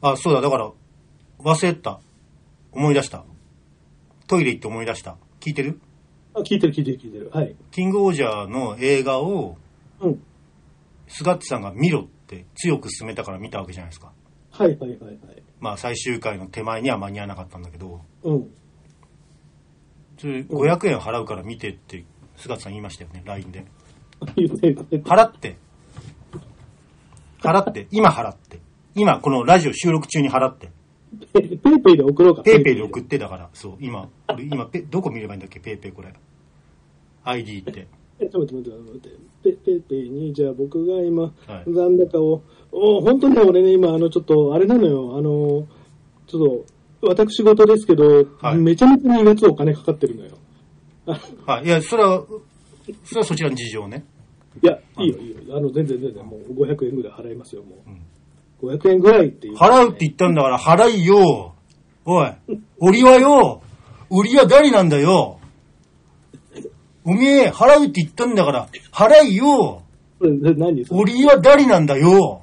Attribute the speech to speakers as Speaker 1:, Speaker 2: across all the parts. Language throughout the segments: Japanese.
Speaker 1: あ、そうだ、だから、忘れてた。思い出した。トイレ行って思い出した。聞いてる？
Speaker 2: あ、聞いてる聞いてる聞いてる。はい。
Speaker 1: キングオージャーの映画を、
Speaker 2: うん。
Speaker 1: スガッチさんが見ろって強く勧めたから見たわけじゃないですか。
Speaker 2: はいはいはいはい。
Speaker 1: まあ最終回の手前には間に合わなかったんだけど、
Speaker 2: うん。
Speaker 1: それ500円払うから見てって、スガッチさん言いましたよね、LINE で。払って。払って。今払って。今、このラジオ収録中に払って。
Speaker 2: ペイペイで送ろうか。
Speaker 1: ペイペイで送ってだから、そう、今、俺今ペ、どこ見ればいいんだっけ、ペイペイこれ。ID って。
Speaker 2: えちょっと待って待って待って。ペペイペイに、じゃあ僕が今、
Speaker 1: はい
Speaker 2: 残高を、お本当にね、俺ね、今、あの、ちょっと、あれなのよ、あの、ちょっと、私事ですけど、
Speaker 1: はい
Speaker 2: めちゃめちゃ2月お金かかってるのよ。あ
Speaker 1: はい。いや、それは、それはそちらの事情ね。
Speaker 2: いや、いいよ、いいよ。あの、全然全然、もう500円ぐらい払いますよ、もう。500円ぐらいっていう。
Speaker 1: 払うって言ったんだから払いよ。おい、俺はよ、俺は誰なんだよ。おめえ、払うって言ったんだから、払いよ。
Speaker 2: 何それ
Speaker 1: 俺は誰なんだよ。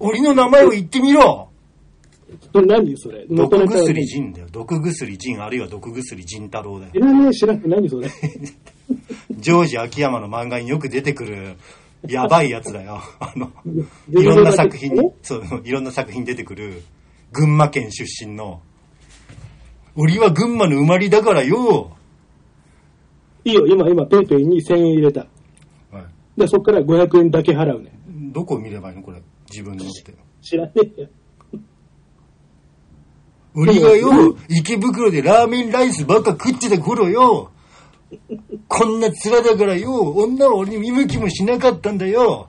Speaker 1: 俺の名前を言ってみろ。
Speaker 2: 何それ？
Speaker 1: 毒薬仁だよ。毒薬仁、あるいは毒薬仁太郎だよ
Speaker 2: 知。らねえ、知らねえ、何それ？
Speaker 1: ジョージ秋山の漫画によく出てくる、やばいやつだよ。あの、いろんな作品に、そう、いろんな作品に出てくる、群馬県出身の、俺は群馬の生まれだからよ。
Speaker 2: いいよ、今、今、ペイペイに1000円入れた。
Speaker 1: はい
Speaker 2: で、そっから500円だけ払うね。
Speaker 1: どこを見ればいいの？これ。自分のって。
Speaker 2: 知らねえよ。
Speaker 1: 俺がよ、池袋でラーメンライスばっか食ってた頃よ。こんな面だからよ、女は俺に見向きもしなかったんだよ。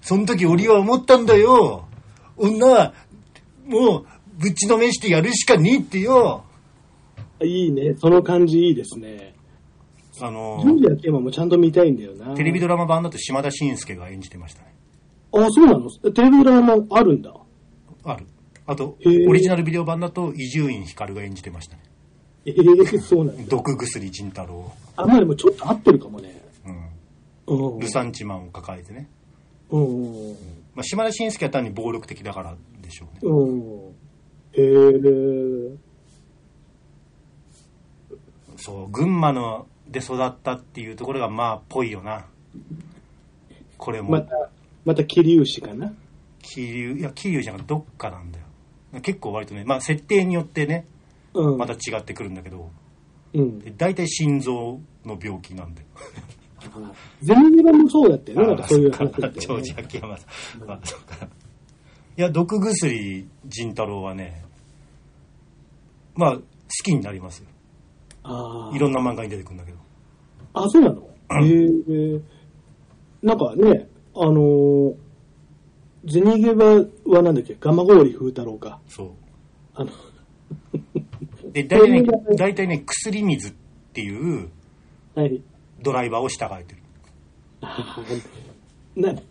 Speaker 1: その時俺は思ったんだよ。女は、もう、ぶちのめしてやるしかねえってよ。
Speaker 2: いいね、その感じいいですね。
Speaker 1: あの
Speaker 2: ジョージ秋山もちゃんと見たいんだよな。
Speaker 1: テレビドラマ版だと島田紳介が演じてましたね。
Speaker 2: あ、そうなの？テレビドラマあるんだ。
Speaker 1: ある。あと、オリジナルビデオ版だと伊集院光が演じてましたね。
Speaker 2: ええそうなんだ。
Speaker 1: 毒薬仁太郎。
Speaker 2: あんまりもちょっと合ってるかもね。
Speaker 1: うん。
Speaker 2: うん。
Speaker 1: ルサンチマンを抱えてね。
Speaker 2: うん。
Speaker 1: まあ、島田紳介は単に暴力的だからでしょうね。
Speaker 2: うん。へえ。
Speaker 1: そう、群馬ので育ったっていうところがまあ、ぽいよな。これも、
Speaker 2: また、また、桐生市かな？
Speaker 1: 桐生、いや、桐生じゃなくてどっかなんだよ。結構割とね、まあ、設定によってね、
Speaker 2: うん。
Speaker 1: また違ってくるんだけど、
Speaker 2: うん。
Speaker 1: で大体心臓の病気なんだよ。
Speaker 2: ゼニゲバもそうだったよね、なんかそういう
Speaker 1: あ
Speaker 2: 話だった
Speaker 1: ジョー
Speaker 2: よね。
Speaker 1: ジ秋山さん。あそうかいや、毒薬仁太郎はね、まあ、好きになりますよ。
Speaker 2: ああ。
Speaker 1: いろんな漫画に出てくるんだけど。
Speaker 2: あ、そうなの？へえ。なんかね、あのー、ゼニゲバはなんだっけ、ガマゴーリ風太郎か。
Speaker 1: そう。
Speaker 2: あの、
Speaker 1: で、大体ね、大体ね、薬水っていう
Speaker 2: はい。
Speaker 1: ドライバーを従えてる。
Speaker 2: な、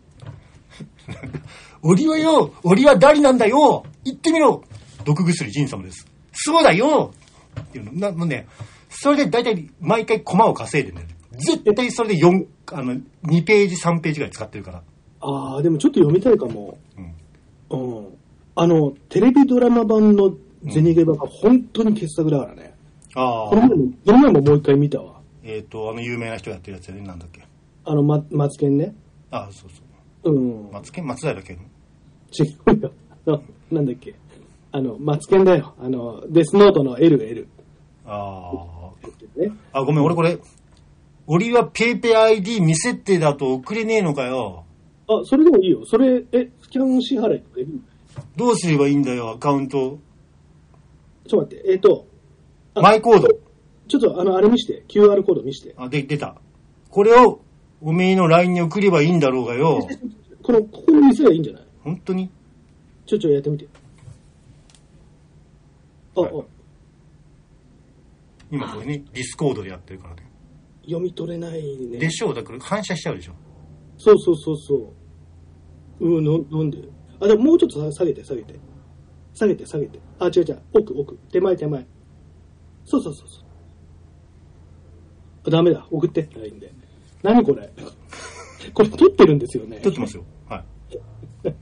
Speaker 1: 俺はよ、俺は誰なんだよ言ってみろ毒薬仁様です。そうだよっていうの。なもうね、それで大体毎回コマを稼いでるんだよね。絶対それで4、あの、2ページ、3ページぐらい使ってるから。
Speaker 2: ああ、でもちょっと読みたいかも。
Speaker 1: うん。
Speaker 2: うん。あの、テレビドラマ版のゼニゲバが本当に傑作だからね。
Speaker 1: ああ
Speaker 2: この前。も、この前ももう一回見たわ。
Speaker 1: えっ、と、あの有名な人やってるやつやね。なんだっけ？
Speaker 2: あの、ま、マツケンね。
Speaker 1: ああ、そうそう。
Speaker 2: うん。
Speaker 1: マツケン松平健？
Speaker 2: 違うよ。あなんだっけ？あの、マツケンだよ。あの、デスノートの L、L。
Speaker 1: あ
Speaker 2: ね。
Speaker 1: あ。あ、ごめん、俺これ、俺はペイペイ ID 未設定だと送れねえのかよ。
Speaker 2: あ、それでもいいよ。それ、え、スキャン支払いとかいる
Speaker 1: どうすればいいんだよ、アカウント。
Speaker 2: ちょっと待って、えっ、と、あ
Speaker 1: マイコード。
Speaker 2: ちょっとあの、あれ見して。QR コード見して。
Speaker 1: あ、で、出た。これを、おめえの LINE に送ればいいんだろうがよ。
Speaker 2: この、ここに見せればいいんじゃない？
Speaker 1: 本当に？
Speaker 2: ちょちょやってみて。あ、
Speaker 1: はい
Speaker 2: あ、
Speaker 1: 今これね、ディスコードでやってるからね。
Speaker 2: 読み取れないね。
Speaker 1: でしょう、だから反射しちゃうでしょ。
Speaker 2: そうそうそうそう。うん、のなんで？あ、でももうちょっと下げて、下げて。下げて、下げて。あ、違う違う。奥、奥。手前、手前。そうそうそうそう。あ、ダメだ。送って。LINE で。何これ？これ撮ってるんですよね。
Speaker 1: 撮ってますよ。はい。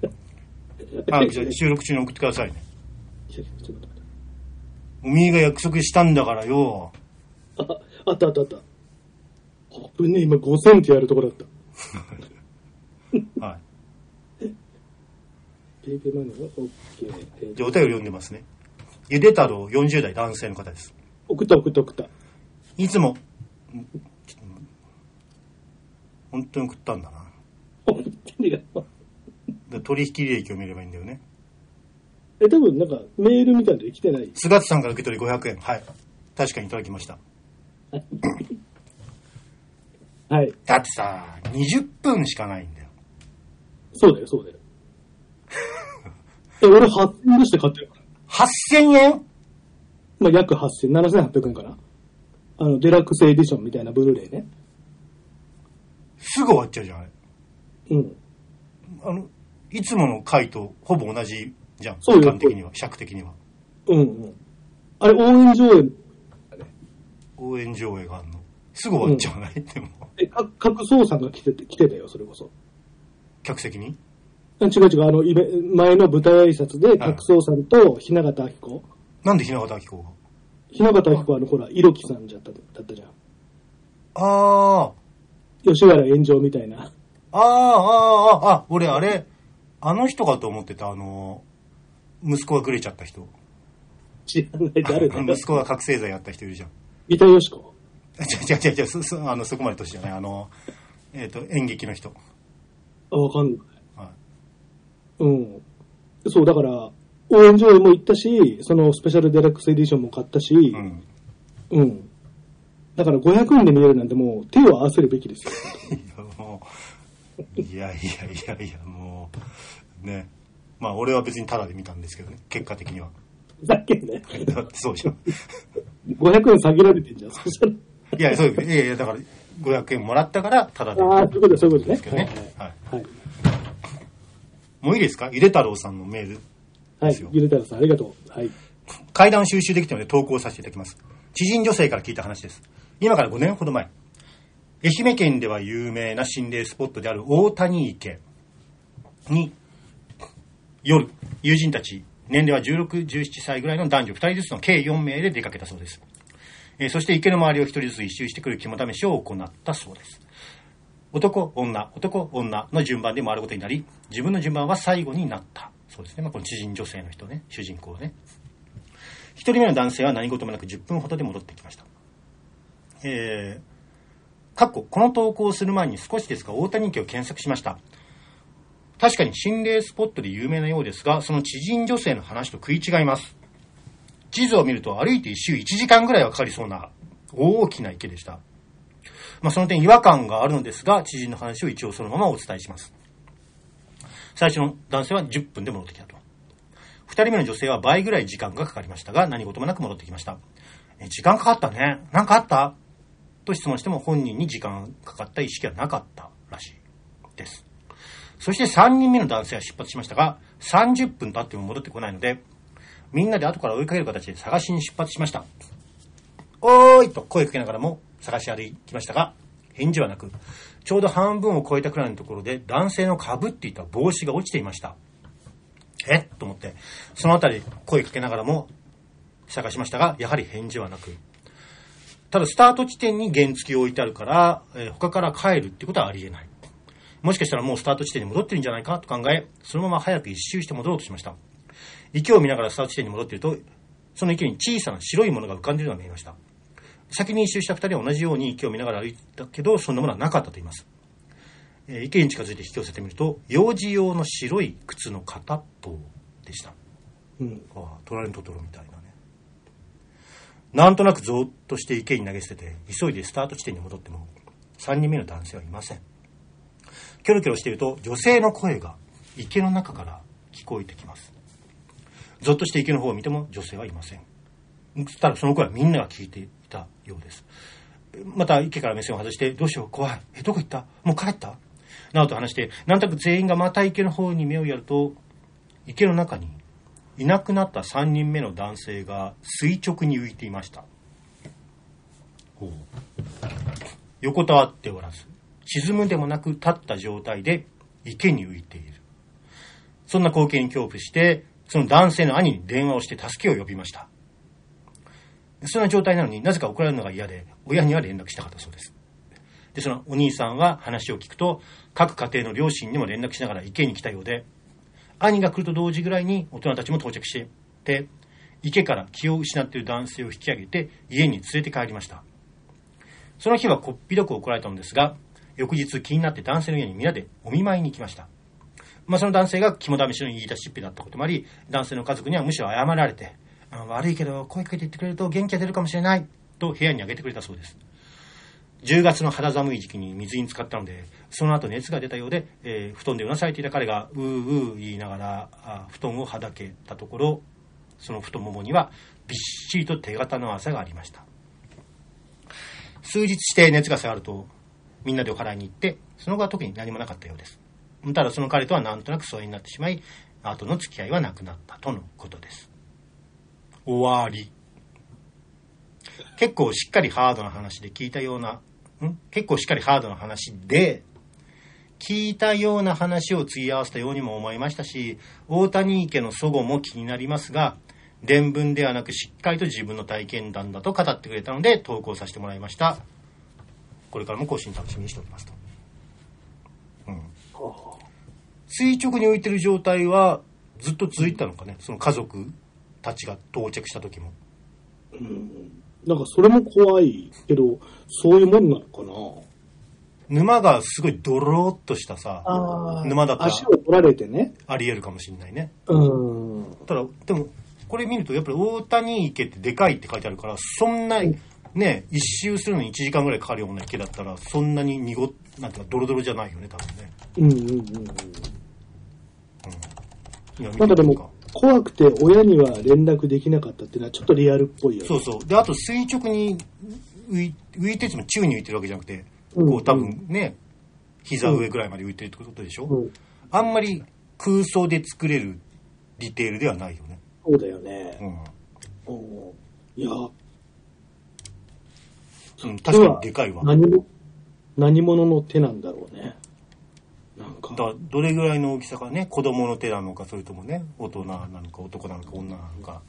Speaker 1: あ、じゃあ収録中に送ってくださいね。
Speaker 2: ちょっと待って
Speaker 1: おみーが約束したんだからよ。
Speaker 2: あ、あったあったあった。危ねえ、今5000ってやるところだった。
Speaker 1: はい。
Speaker 2: ペイペイマネーは OK。えー
Speaker 1: じゃあお便り読んでますね。ゆで太郎40代男性の方です。
Speaker 2: 送った送った送った。
Speaker 1: いつも、本当に送ったんだな。
Speaker 2: 本当に
Speaker 1: で取引履歴を見ればいいんだよね。
Speaker 2: え、多分なんかメールみたいなの来てない。
Speaker 1: 菅津さんから受け取り500円。はい。確かにいただきました。
Speaker 2: はい。
Speaker 1: だってさ、20分しかないんだよ。
Speaker 2: そうだよ、そうだよ。え、俺8000円出して買ってるから。
Speaker 1: 8000円？
Speaker 2: まあ、約8000、7800円かな。あの、デラックスエディションみたいなブルーレイね。
Speaker 1: すぐ終わっちゃうじゃん、あれ。
Speaker 2: うん。
Speaker 1: あの、いつもの回とほぼ同じじゃん。
Speaker 2: そうよ
Speaker 1: 時間的には、尺的には。
Speaker 2: うんうん。あれ、応援上映、
Speaker 1: 応援上映があるの。すぐ終わっちゃわない、でも。
Speaker 2: え、か各総さんが来てて、来てたよ、それこそ。
Speaker 1: 客席に？
Speaker 2: 違う違う、あの、イベ前の舞台挨拶で、角総さんと雛形明子。
Speaker 1: なんで雛形明子が？
Speaker 2: 雛形明子はあの、ほら、色木さんじゃった、だったじゃん。
Speaker 1: あ
Speaker 2: 吉原炎上みたいな。
Speaker 1: あ、ああ、ああ、あ、俺あれ、あの人かと思ってた、あの、息子がぐれちゃった人。
Speaker 2: 知らない、誰だ
Speaker 1: 息子が覚醒剤やった人いるじゃん。
Speaker 2: 三田よしこ。
Speaker 1: 違う違う違う、そ、そあのそこまで年じゃない。あの、えっ、と、演劇の人。
Speaker 2: あ、わかんない。
Speaker 1: は
Speaker 2: うん。そう、だから、応援上映も行ったし、そのスペシャルデラックスエディションも買ったし、
Speaker 1: い。うん。
Speaker 2: うん。だから500円で見れるなんてもう手を合わせるべきですよ。
Speaker 1: いや、もう、いやいやいやいや、もう、ね。まあ、俺は別にタダで見たんですけどね、結果的には。
Speaker 2: だけどね。
Speaker 1: だってそうじゃん。
Speaker 2: 500円下げられてんじゃん。そしたら。
Speaker 1: いや、そういやいや、だから、500円もらったから、タダで見
Speaker 2: ああ、
Speaker 1: た
Speaker 2: そういうことそういうことね。
Speaker 1: ですけどね。はい。
Speaker 2: はい。
Speaker 1: もういいですか？ゆで太郎さんのメール。
Speaker 2: はい
Speaker 1: ですよ。
Speaker 2: ゆでたらさん、ありがとう。はい。
Speaker 1: 階段収集できたので投稿させていただきます。知人女性から聞いた話です。今から5年ほど前、愛媛県では有名な心霊スポットである大谷池に、夜、友人たち、年齢は16、17歳ぐらいの男女2人ずつの計4名で出かけたそうです。えーそして池の周りを1人ずつ一周してくる肝試しを行ったそうです。男、女、男、女の順番で回ることになり、自分の順番は最後になった。そうですね。まあ、この知人女性の人ね、主人公ね。一人目の男性は何事もなく10分ほどで戻ってきました。えー、かっこ、この投稿をする前に少しですが、大谷池を検索しました。確かに心霊スポットで有名なようですが、その知人女性の話と食い違います。地図を見ると歩いて一周1時間ぐらいはかかりそうな大きな池でした。まあ、その点違和感があるのですが、知人の話を一応そのままお伝えします。最初の男性は10分で戻ってきたと。二人目の女性は倍ぐらい時間がかかりましたが、何事もなく戻ってきました。え、時間かかったね。なんかあった？と質問しても本人に時間かかった意識はなかったらしいです。そして3人目の男性は出発しましたが、30分経っても戻ってこないので、みんなで後から追いかける形で探しに出発しました。おーいと声かけながらも探し歩きましたが、返事はなく、ちょうど半分を超えたくらいのところで男性の被っていた帽子が落ちていました。え？と思って、そのあたり声かけながらも探しましたが、やはり返事はなく、ただスタート地点に原付を置いてあるから、えー他から帰るってことはありえない。もしかしたらもうスタート地点に戻ってるんじゃないか？と考え、そのまま早く一周して戻ろうとしました。池を見ながらスタート地点に戻っていると、その池に小さな白いものが浮かんでいるのが見えました。先に一周した二人は同じように池を見ながら歩いたけど、そんなものはなかったと言います。えー池に近づいて引き寄せてみると、幼児用の白い靴の片っぽでした。
Speaker 2: うん。
Speaker 1: ああ、トラレントトロみたいなね。なんとなくゾーッとして池に投げ捨てて、急いでスタート地点に戻っても、3人目の男性はいません。キョロキョロしていると、女性の声が池の中から聞こえてきます。ゾッとして池の方を見ても女性はいません。ただその声はみんなが聞いていたようです。また池から目線を外して、どうしよう、怖い。え、どこ行った？もう帰った？などと話して、なんとなく全員がまた池の方に目をやると、池の中にいなくなった3人目の男性が垂直に浮いていました。横たわっておらず、沈むでもなく立った状態で池に浮いている。そんな光景に恐怖して、その男性の兄に電話をして助けを呼びました。そんな状態なのになぜか怒られるのが嫌で、親には連絡したかったそうです。で、そのお兄さんは話を聞くと、各家庭の両親にも連絡しながら池に来たようで、兄が来ると同時ぐらいに大人たちも到着して、池から気を失っている男性を引き上げて家に連れて帰りました。その日はこっぴどく怒られたのですが、翌日気になって男性の家に皆でお見舞いに行きました。まあ、その男性が肝試しの言い出しっぺだったこともあり、男性の家族にはむしろ謝られて、あ悪いけど声かけて言ってくれると元気が出るかもしれないと部屋にあげてくれたそうです。10月の肌寒い時期に水に浸かったので、その後熱が出たようで、えー布団でうなされていた彼がうーうー言いながらあ布団をはだけたところ、その太ももにはびっしりと手形の汗がありました。数日して熱が下がると、みんなでお祓いに行って、その後は特に何もなかったようです。ただその彼とはなんとなく疎遠になってしまい、後の付き合いはなくなったとのことです。終わり。結構しっかりハードな話で聞いたような、ん？結構しっかりハードな話で、聞いたような話を継ぎ合わせたようにも思いましたし、大谷池の祖母も気になりますが、伝聞ではなくしっかりと自分の体験談だと語ってくれたので投稿させてもらいました。これからも更新楽しみにしておりますと。うん。垂直に浮いてる状態はずっと続いてたのかね、その家族たちが到着した時も。
Speaker 2: なんかそれも怖いけど、そういうもんなのかな？
Speaker 1: 沼がすごいドローっとしたさ、
Speaker 2: あ
Speaker 1: 沼だったら
Speaker 2: 足を取られてね。
Speaker 1: あり得るかもしれないね。
Speaker 2: うん。
Speaker 1: ただ、でも、これ見ると、やっぱり大谷池ってでかいって書いてあるから、そんな、ね、一周するのに1時間ぐらいかかるような池だったら、そんなに濁っ、なんていうか、ドロドロじゃないよね、多分ね。
Speaker 2: うんうんうんうん。なんかでも、怖くて親には連絡できなかったっていうのはちょっとリアルっぽいよね。
Speaker 1: そうそう。で、あと垂直に浮い浮いてても宙に浮いてるわけじゃなくて、
Speaker 2: うん
Speaker 1: こう多分ね、膝上ぐらいまで浮いてるってことでしょ、
Speaker 2: うん。
Speaker 1: あんまり空想で作れるディテールではないよね。
Speaker 2: そうだよね。
Speaker 1: うん。
Speaker 2: うんいや、
Speaker 1: うん、確かにでかいわ。
Speaker 2: 何も、何者の手なんだろうね。なんか。
Speaker 1: らどれぐらいの大きさかね、子供の手なのか、それともね、大人なのか、男なのか、女なのか。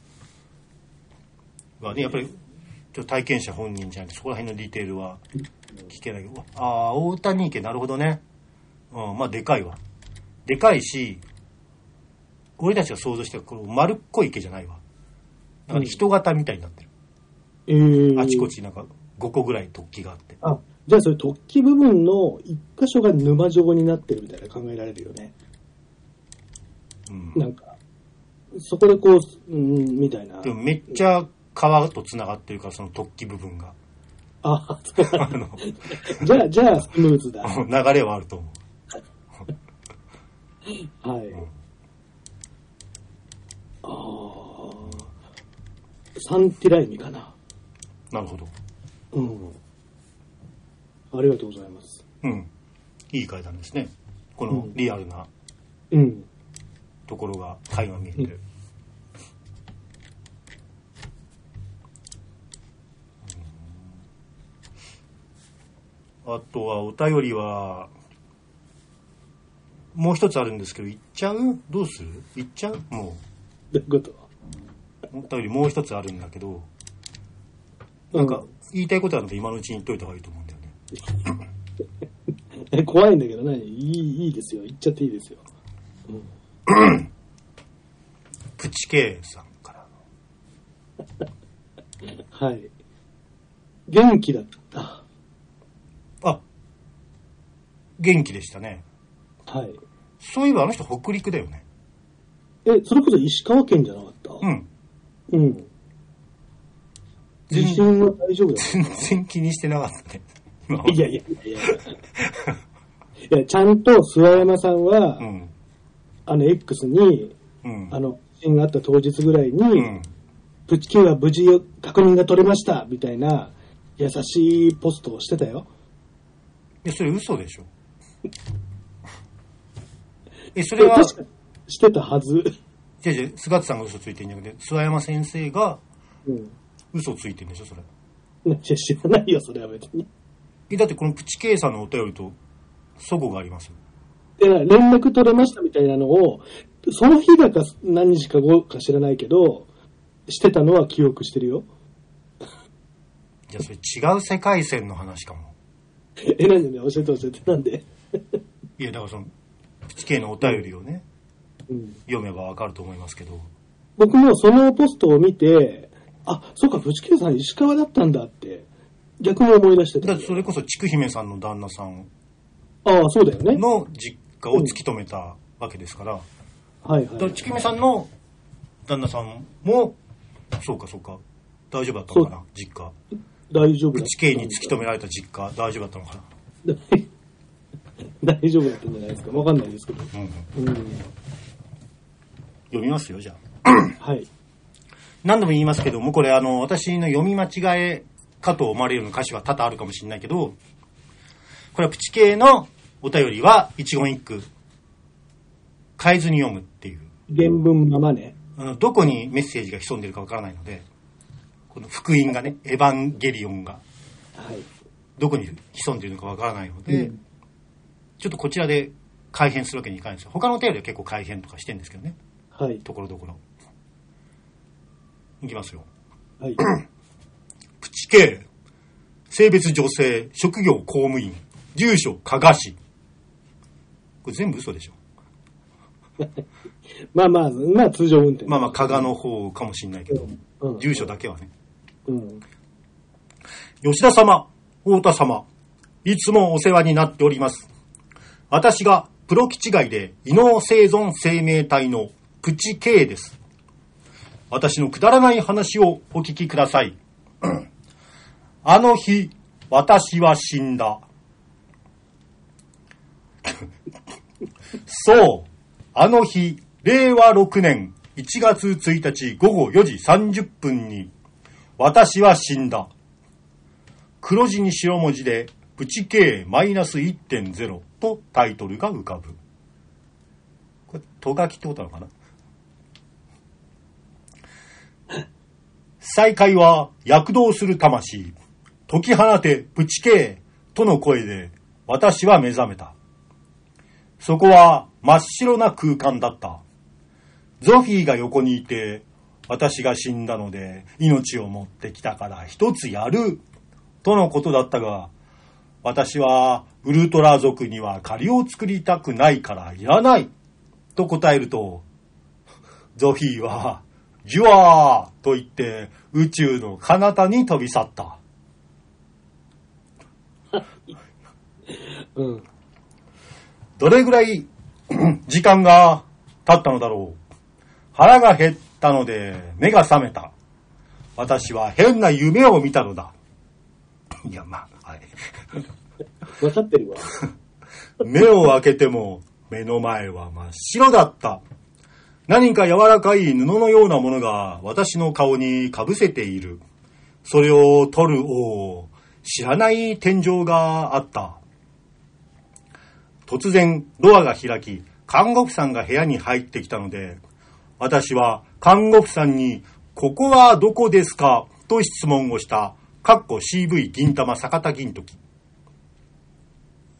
Speaker 1: はね、やっぱり、ちょっと体験者本人じゃなくて、そこら辺のディテールは聞けないけど、ああ、大谷池、なるほどね。うん、まあ、でかいわ。でかいし、俺たちが想像したこの丸っこい池じゃないわ。なんかね人型みたいになってる。
Speaker 2: えー、
Speaker 1: あちこ。ちなんか5個ぐらい突起があって。
Speaker 2: あ、じゃあそれ突起部分の一箇所が沼状になってるみたいな考えられるよね。
Speaker 1: うん。
Speaker 2: なんか、そこでこう、うん、みたいな。
Speaker 1: でもめっちゃ川と繋がってるから、その突起部分が。
Speaker 2: あ、そう
Speaker 1: あの、
Speaker 2: じゃあ、じゃあスムーズだ。は
Speaker 1: 流れはあると思う。
Speaker 2: い。ああ。サンティライミかな。
Speaker 1: なるほど。
Speaker 2: うん。ありがとうございます。
Speaker 1: うん。いい階段ですね。このリアルな
Speaker 2: うん。
Speaker 1: ところが垣間見えてる。うんあとはお便りは、もう一つあるんですけど、言っちゃう？どうする？言っちゃう？も
Speaker 2: どういうこと
Speaker 1: う。お便りもう一つあるんだけど、なんか、言いたいことあるので今のうちに言っといた方がいいと思う
Speaker 2: 怖いんだけどね。いい、いいですよ。言っちゃっていいですよ。うん。
Speaker 1: プチケイさんから。
Speaker 2: はい。元気だった。
Speaker 1: あ、元気でしたね。
Speaker 2: はい。
Speaker 1: そういえばあの人北陸だよね。
Speaker 2: え、それこそ石川県じゃなかった？
Speaker 1: うん。
Speaker 2: うん。
Speaker 1: 全
Speaker 2: 地震は大丈夫だ
Speaker 1: 全然気にしてなかったね。今
Speaker 2: いやいやいやいや。いや、ちゃんと諏訪山さんは、
Speaker 1: うん。
Speaker 2: あの X に、
Speaker 1: うん。
Speaker 2: あの、地震があった当日ぐらいに、
Speaker 1: うん。
Speaker 2: プチキは無事確認が取れました、みたいな、優しいポストをしてたよ。
Speaker 1: いや、それ嘘でしょ？え、それは、
Speaker 2: 確かしてたはず。
Speaker 1: じゃじゃ菅田さんが嘘ついてんじゃなくて、諏訪山先生が
Speaker 2: うん。
Speaker 1: 嘘ついてんでしょ、それ。
Speaker 2: いや知らないよ、それは別に。
Speaker 1: え、だってこのプチケイさんのお便りと、祖母がありますよ。
Speaker 2: で、連絡取れましたみたいなのを、その日だか何日か後か知らないけど、してたのは記憶してるよ。
Speaker 1: じゃあそれ違う世界線の話かも。
Speaker 2: え、なんで？ね、教えて教えて、なんで？
Speaker 1: いや、だからその、プチ系のお便りをね、
Speaker 2: うん。
Speaker 1: 読めばわかると思いますけど。
Speaker 2: 僕もそのポストを見て、あ、そうか、プチケイさん石川だったんだって、逆に思い出してた
Speaker 1: て。それこそ、ちくひめさんの旦那さん
Speaker 2: ああ、そうだよね。
Speaker 1: の実家を突き止めたわけですから、
Speaker 2: はいはい。
Speaker 1: だからちくひめさんの旦那さんも、そうかそうか、大丈夫だったのかな、実家。
Speaker 2: 大丈夫だ
Speaker 1: プチ系に突き止められた実家、大丈夫だったのかな。
Speaker 2: 大丈夫だったんじゃないですか。わかんないですけど。
Speaker 1: うんうん、
Speaker 2: うん。
Speaker 1: 読みますよ、じゃあ。
Speaker 2: はい。
Speaker 1: 何度も言いますけども、これあの、私の読み間違えかと思われるような歌詞は多々あるかもしれないけど、これはプチ系のお便りは一言一句変えずに読むっていう。
Speaker 2: 原文ままね。
Speaker 1: あのどこにメッセージが潜んでるかわからないので、この福音がね、エヴァンゲリオンが
Speaker 2: はい。
Speaker 1: どこに潜んでいるのかわからないので、
Speaker 2: うん
Speaker 1: ちょっとこちらで改変するわけにいかないんですよ。他のお便りは結構改変とかしてるんですけどね。
Speaker 2: はい。
Speaker 1: ところどころ。いきますよ。
Speaker 2: はい。
Speaker 1: プチ系、性別女性、職業公務員、住所加賀市。これ全部嘘でしょ。
Speaker 2: まあまあ、まあ通常運転。
Speaker 1: まあまあ加賀の方かもしれないけど、
Speaker 2: うん。
Speaker 1: 住所だけはね。
Speaker 2: うん。
Speaker 1: 吉田様、太田様、いつもお世話になっております。私がプロ基地外で異能生存生命体のプチ K です。私のくだらない話をお聞きください。あの日、私は死んだ。そう、あの日、令和6年1月1日午後4時30分に、私は死んだ。黒字に白文字で、プチ K マイナス1.0とタイトルが浮かぶ。これ、とがきってことなのかな？再会は躍動する魂。解き放てプチ K との声で私は目覚めた。そこは真っ白な空間だった。ゾフィーが横にいて、私が死んだので命を持ってきたから一つやる。とのことだったが、私はウルトラ族には借りを作りたくないからいらない。と答えると、ゾフィーは、ジュワーと言って宇宙の彼方に飛び去った。
Speaker 2: うん。
Speaker 1: どれぐらい 時間が経ったのだろう。腹が減ったので目が覚めた。私は変な夢を見たのだ。いや、まあ、はい。
Speaker 2: 分かってるわ。
Speaker 1: 目を開けても目の前は真っ白だった。何か柔らかい布のようなものが私の顔にかぶせている。それを取る王、知らない天井があった。突然ドアが開き、看護婦さんが部屋に入ってきたので、私は看護婦さんに、ここはどこですか？と質問をした。かっこ CV 銀玉坂田銀時。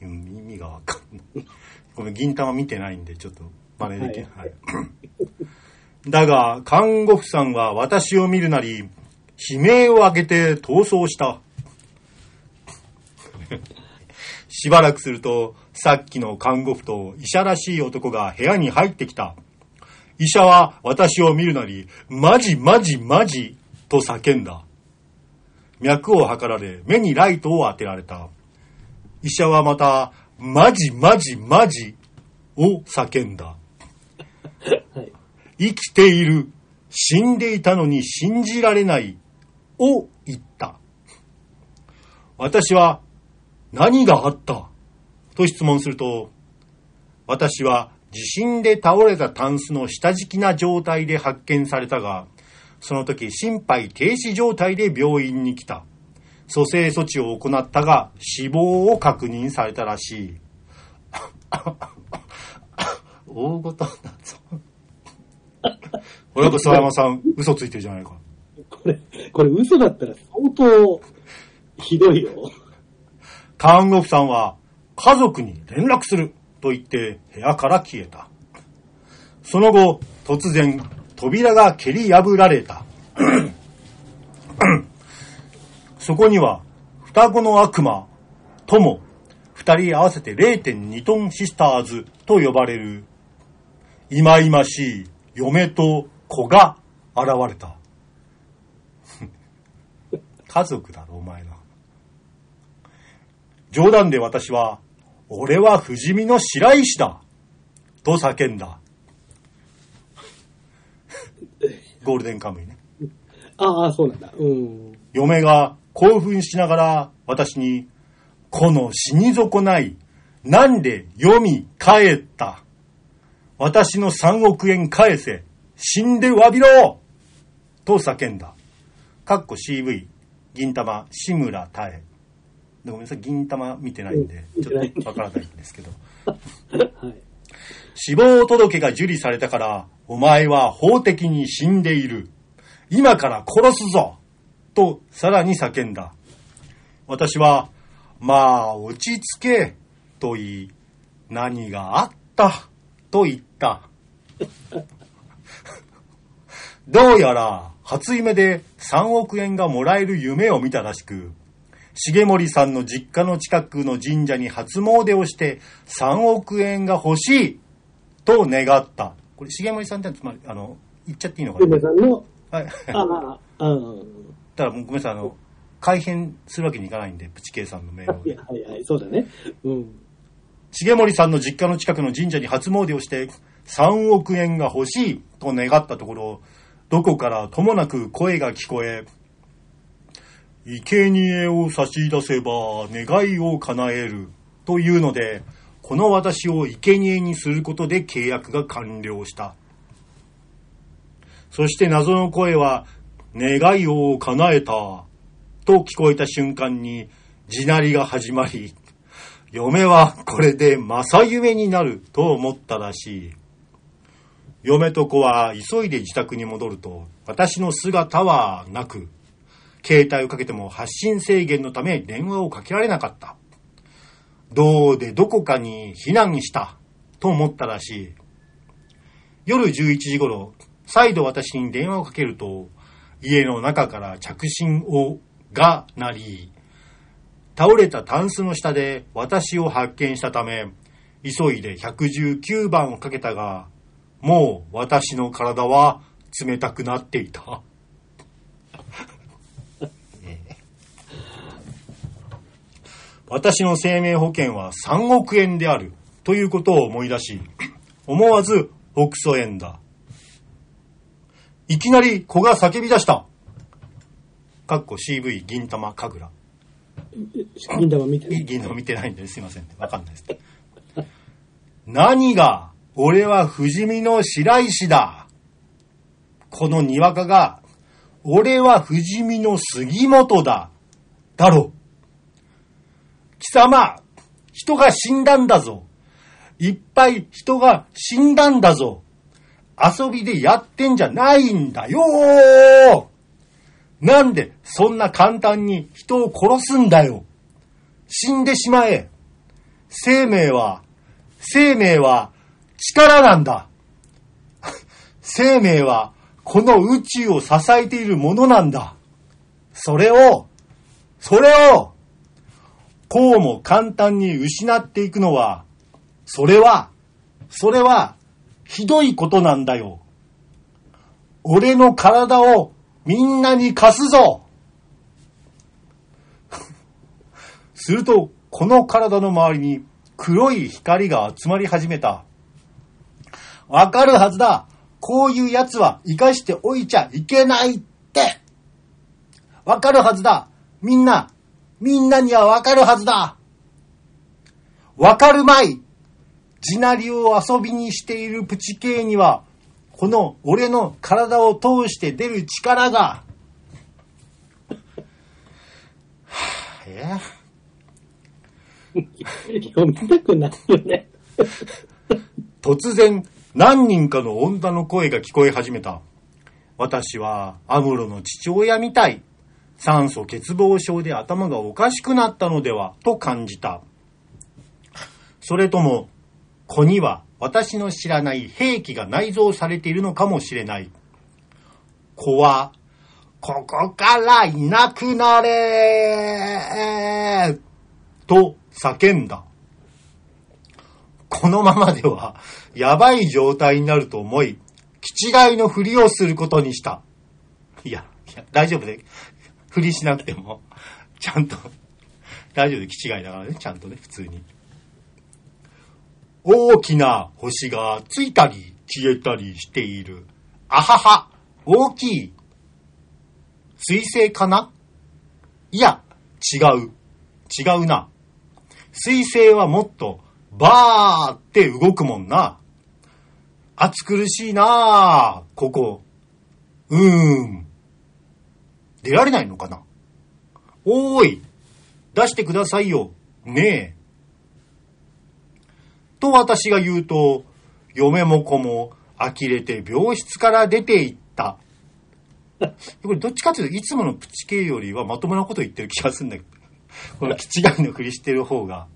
Speaker 1: うん意味がわかんない。ごめん、銀玉見てないんで、ちょっと真似できない。
Speaker 2: はい
Speaker 1: だが、看護婦さんは私を見るなり、悲鳴を上げて逃走した。しばらくすると、さっきの看護婦と医者らしい男が部屋に入ってきた。医者は私を見るなり、マジマジマジと叫んだ。脈を測られ、目にライトを当てられた。医者はまた、マジマジマジを叫んだ。
Speaker 2: はい。
Speaker 1: 生きている、死んでいたのに信じられない、を言った。私は、何があった？と質問すると、私は地震で倒れたタンスの下敷きな状態で発見されたが、その時心肺停止状態で病院に来た。蘇生措置を行ったが、死亡を確認されたらしい。大ごとだぞ。俺なんか沢山さん、嘘ついてるじゃないか。
Speaker 2: これ、これ嘘だったら相当ひどいよ。
Speaker 1: 看護婦さんは、家族に連絡すると言って部屋から消えた。その後、突然、扉が蹴り破られた。そこには、双子の悪魔、友、二人合わせて0.2トンシスターズと呼ばれる、いまいましい嫁と子が現れた。家族だろ、お前の。冗談で私は、俺は不死身の白石だと叫んだ。ゴールデンカムイね。
Speaker 2: ああ、そうなんだ。うん。
Speaker 1: 嫁が興奮しながら私に、この死に損ない、なんで読み帰った。私の3億円返せ、死んで詫びろと叫んだ。かっこ CV、銀玉、志村太江。ごめんなさい、銀玉見てないんで、
Speaker 2: うん
Speaker 1: ちょっとわからないんですけど。
Speaker 2: はい。
Speaker 1: 死亡届が受理されたから、お前は法的に死んでいる。今から殺すぞとさらに叫んだ。私は、まあ、落ち着け、と言い、何があった、と言った。どうやら、初夢で3億円がもらえる夢を見たらしく、重森さんの実家の近くの神社に初詣をして3億円が欲しいと願った。これ、重森さんってつまり、あの、言っちゃっていいのか
Speaker 2: 梅
Speaker 1: な
Speaker 2: さんの、
Speaker 1: はい。
Speaker 2: ああ、うん。
Speaker 1: ただ、もうごめんなさい、あの、改変するわけにいかないんで、プチケイさんのメールを
Speaker 2: いや、はいはい、そうだね。うん。
Speaker 1: 重森さんの実家の近くの神社に初詣をして3億円が欲しいと願ったところ、どこからともなく声が聞こえ、生贄を差し出せば願いを叶えるというので、この私を生贄にすることで契約が完了した。そして謎の声は、願いを叶えたと聞こえた瞬間に地鳴りが始まり、嫁はこれで正夢になると思ったらしい。嫁と子は急いで自宅に戻ると、私の姿はなく、携帯をかけても発信制限のため電話をかけられなかった。どうでどこかに避難したと思ったらしい。夜11時頃、再度私に電話をかけると、家の中から着信音が鳴り、倒れたタンスの下で私を発見したため、急いで119番をかけたが、もう私の体は冷たくなっていた。私の生命保険は3億円であるということを思い出し、思わず北総円だ。いきなり子が叫び出した。かっこ CV 銀玉神楽。
Speaker 2: 銀玉見てね。
Speaker 1: 銀の見てないんですいません。わかんないです。何が、俺は不死身の白石だ。このにわかが、俺は不死身の杉本だ。だろう。貴様、人が死んだんだぞ。いっぱい人が死んだんだぞ。遊びでやってんじゃないんだよなんでそんな簡単に人を殺すんだよ。死んでしまえ。生命は、生命は力なんだ。生命はこの宇宙を支えているものなんだ。それを、それを、こうも簡単に失っていくのは、それは、それは、ひどいことなんだよ。俺の体をみんなに貸すぞ すると、この体の周りに黒い光が集まり始めた。わかるはずだこういう奴は生かしておいちゃいけないってわかるはずだみんな、みんなにはわかるはずだわかるまい地鳴りを遊びにしているプチ系には、この俺の体を通して出る力が、はぁえ
Speaker 2: 読みたくないよね。
Speaker 1: 突然、何人かの女の声が聞こえ始めた。私は、アムロの父親みたい。酸素欠乏症で頭がおかしくなったのでは、と感じた。それとも、子には私の知らない兵器が内蔵されているのかもしれない。子は、ここからいなくなれと叫んだ。このままでは、やばい状態になると思い、気違いのふりをすることにした。いや、いや大丈夫で、ふりしなくても、ちゃんと、大丈夫で気違いだからね、ちゃんとね、普通に。大きな星がついたり消えたりしている。あはは、大きい。水星かな？いや、違う。違うな。水星はもっと、バーって動くもんな。暑苦しいなあここ。うーん。出られないのかな？おーい。出してくださいよ。ねえ。と私が言うと、嫁も子も呆れて病室から出て行った。これどっちかというといつものプチ系よりはまともなこと言ってる気がするんだけど。この気違いのふりしてる方が。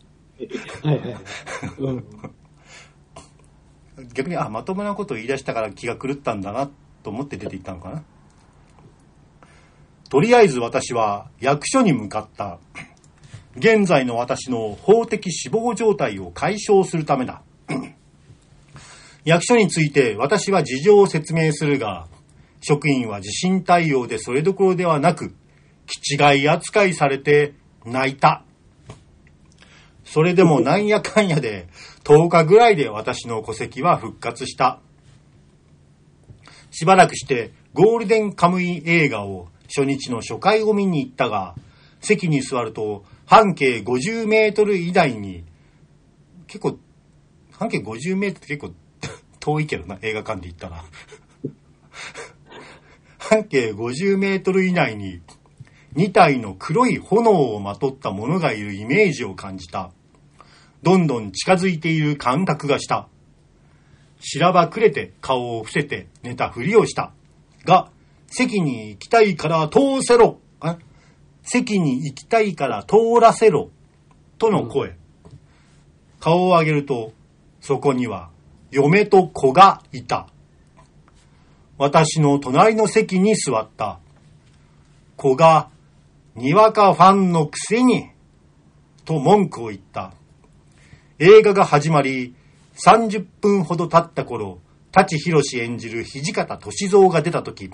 Speaker 2: はいはい。
Speaker 1: 逆に、あ、まともなことを言い出したから気が狂ったんだなと思って出て行ったのかな。とりあえず私は役所に向かった。現在の私の法的死亡状態を解消するためだ。役所について私は事情を説明するが、職員は地震対応でそれどころではなく、気違い扱いされて泣いた。それでもなんやかんやで10日ぐらいで私の戸籍は復活した。しばらくしてゴールデンカムイ映画を初日の初回を見に行ったが、席に座ると半径50メートル以内に、結構、半径50メートルって結構 遠いけどな、映画館で行ったら。半径50メートル以内に2体の黒い炎をまとった者がいるイメージを感じた。どんどん近づいている感覚がした。しらばくれて顔を伏せて寝たふりをした。が、席に行きたいから通せろ。あ席に行きたいから通らせろ。との声。顔を上げると、そこには嫁と子がいた。私の隣の席に座った。子が、にわかファンのくせに、と文句を言った。映画が始まり、30分ほど経った頃、舘ひろし演じる土方歳三が出た時、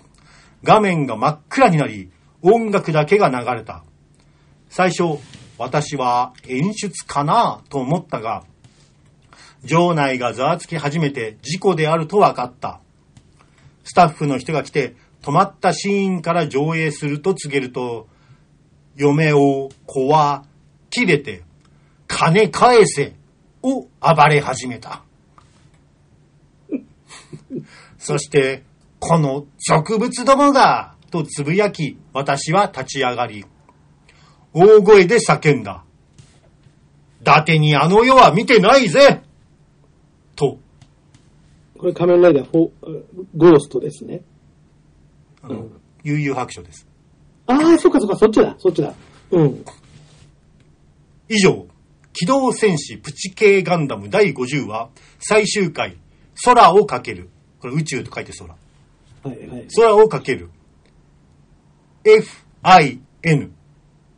Speaker 1: 画面が真っ暗になり、音楽だけが流れた。最初、私は演出かなと思ったが、場内がざわつき始めて事故であると分かった。スタッフの人が来て、止まったシーンから上映すると告げると、嫁を子は切れて、金返せを暴れ始めた。そして、この俗物どもが、とつぶやき、私は立ち上がり、大声で叫んだ。伊達にあの世は見てないぜと、
Speaker 2: これ仮面ライダーゴーストですね。
Speaker 1: あの、悠々白書です。
Speaker 2: ああ、そっかそっか、そっちだ、そっちだ。うん。
Speaker 1: 以上、機動戦士プチ系ガンダム第50話、最終回、空をかける。これ宇宙と書いて空。
Speaker 2: はいはい。
Speaker 1: 空をかける。F-I-N。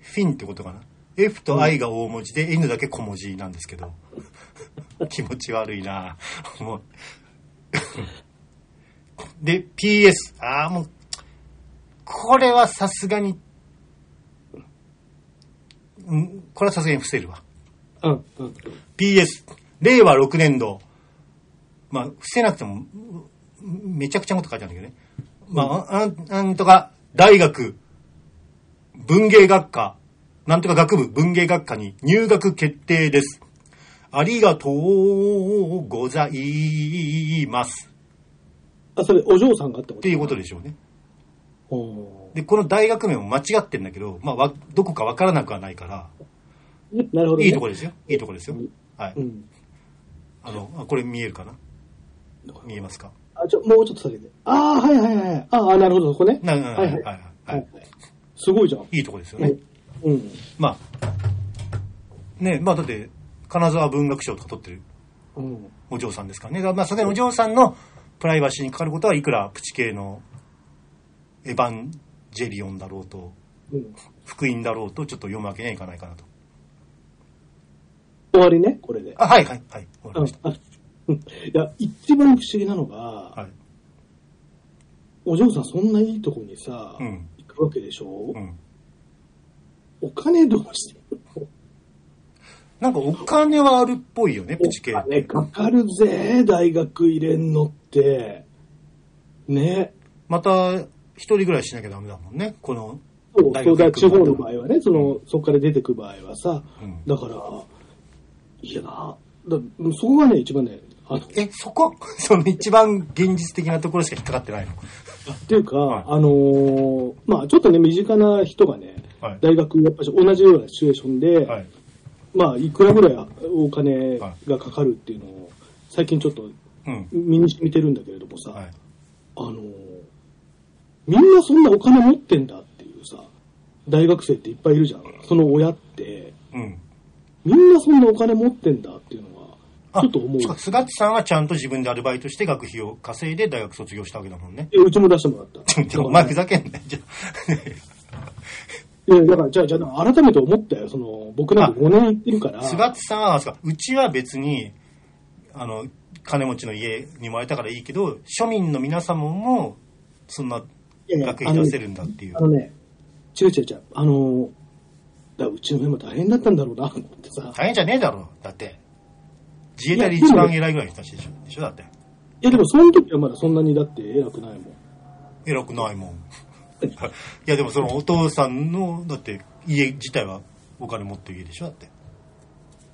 Speaker 1: フィンってことかな。F と I が大文字で、N だけ小文字なんですけど。気持ち悪いなもう。で、PS。ああ、もう、これはさすがに、うん、これはさすがに伏せるわ。
Speaker 2: うん、うん。
Speaker 1: PS、令和6年度。まあ、伏せなくても、めちゃくちゃなこと書いてあるんだけどね。まあ、なんとか、大学、文芸学科、なんとか学部文芸学科に入学決定です。ありがとうございます。
Speaker 2: あ、それ、お嬢さんがってこと？
Speaker 1: っていうことでしょうね。
Speaker 2: お
Speaker 1: で、この大学名も間違ってんだけど、まあ、わどこかわからなくはないから、
Speaker 2: ーなるほど、ね。
Speaker 1: いいとこですよ。いいとこですよ。はい。
Speaker 2: うん。
Speaker 1: あの、あこれ見えるかな？見えますか？
Speaker 2: あ、ちょ、もうちょっと下げて。ああ、はいはいはい。ああ、なるほど、そこね。
Speaker 1: な、な、
Speaker 2: は
Speaker 1: はいい、はいい、
Speaker 2: はは
Speaker 1: はいい。
Speaker 2: すごいじゃん。
Speaker 1: いいとこですよね
Speaker 2: うん。。うん。
Speaker 1: まあ、ね、まあだって、金沢文学賞とか取ってる
Speaker 2: うん。
Speaker 1: お嬢さんですからね。まあ、それでお嬢さんのプライバシーにかかることはいくらプチ系のエヴァンジェリオンだろうと、
Speaker 2: うん。
Speaker 1: 福音だろうと、ちょっと読むわけにはいかないかなと。
Speaker 2: 終わりね、これで。
Speaker 1: あ、はいはいはい。わかり
Speaker 2: うん
Speaker 1: ました。
Speaker 2: あうんいや、一番不思議なのが、
Speaker 1: はい。
Speaker 2: お嬢さんそんないいとこにさ、
Speaker 1: うん。
Speaker 2: 行くわけでしょ、
Speaker 1: うん。
Speaker 2: お金どうしてるの？
Speaker 1: なんかお金はあるっぽいよね、プチ系
Speaker 2: お。金かかるぜ、大学入れんのって。ね。
Speaker 1: また、一人暮らししなきゃダメだもんね、この。
Speaker 2: そう、
Speaker 1: 大
Speaker 2: そうだ
Speaker 1: 学
Speaker 2: 地方の場合はね、その、そこから出てく場合はさ、
Speaker 1: うん
Speaker 2: だから、いやな、だそこがね、一番ね、
Speaker 1: え、そこ その一番現実的なところしか引っかかってないの？
Speaker 2: っていうか、
Speaker 1: はい
Speaker 2: あのーまあちょっとね、身近な人がね、
Speaker 1: はい
Speaker 2: 大学、やっぱり同じようなシチュエーションで、
Speaker 1: はい。
Speaker 2: まあいくらぐらいお金がかかるっていうのを、最近ちょっと
Speaker 1: うん。
Speaker 2: 身に染みてるんだけれどもさ、
Speaker 1: はい。
Speaker 2: あのーみんなそんなお金持ってんだっていうさ、大学生っていっぱいいるじゃん。その親って、
Speaker 1: うん。
Speaker 2: みんなそんなお金持ってんだっていうのは、
Speaker 1: あ
Speaker 2: ちょっと思う。
Speaker 1: そうか菅地さんはちゃんと自分でアルバイトして学費を稼いで大学卒業したわけだもんね。
Speaker 2: えうちも出してもらった。
Speaker 1: でもお前ふざけんなよ、じゃ
Speaker 2: いや、だから、じゃあ、じゃあ、改めて思ったよ。その、僕なんか5年行ってるから。
Speaker 1: あ。菅地さんは、そうかうちは別に、あの、金持ちの家に生まれたからいいけど、庶民の皆様も、そんない
Speaker 2: やいや
Speaker 1: 学費出せるんだっていう
Speaker 2: あ。のね、違う違う違う。あの、だうちの親も大変だったんだろうな、と思ってさ。
Speaker 1: 大変じゃねえだろ、だって。自衛隊で一番偉いぐらいの人たちでしょ、でしょ？だって。
Speaker 2: いや、でもその時はまだそんなにだって偉くないもん。
Speaker 1: 偉くないもん。いや、でもそのお父さんの、だって家自体はお金持ってる家でしょ？だって。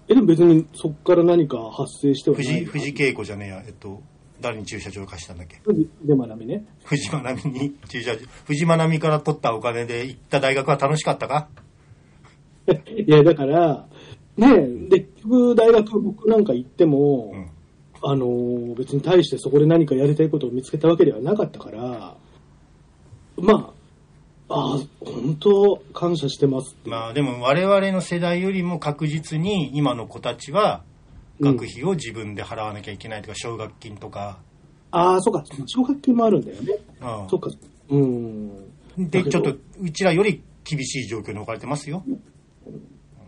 Speaker 2: え、でも別にそっから何か発生してはない。
Speaker 1: 藤藤恵子じゃねえや、えっと、誰に駐車場貸したんだっけ？
Speaker 2: 藤でまなみね。
Speaker 1: 藤間奈美に 駐車場、藤間奈美から取ったお金で行った大学は楽しかったか？
Speaker 2: いや、だから、ねで、結局大学僕なんか行っても、
Speaker 1: うん。
Speaker 2: あのー別に対してそこで何かやりたいことを見つけたわけではなかったから、まあ、ああ、本当感謝してますって。
Speaker 1: まあでも我々の世代よりも確実に今の子たちは学費を自分で払わなきゃいけないとか、奨学金とか、
Speaker 2: ああ、そうか、奨学金もあるんだよね。
Speaker 1: うん
Speaker 2: そうか、うん。
Speaker 1: で、ちょっとうちらより厳しい状況に置かれてますよ。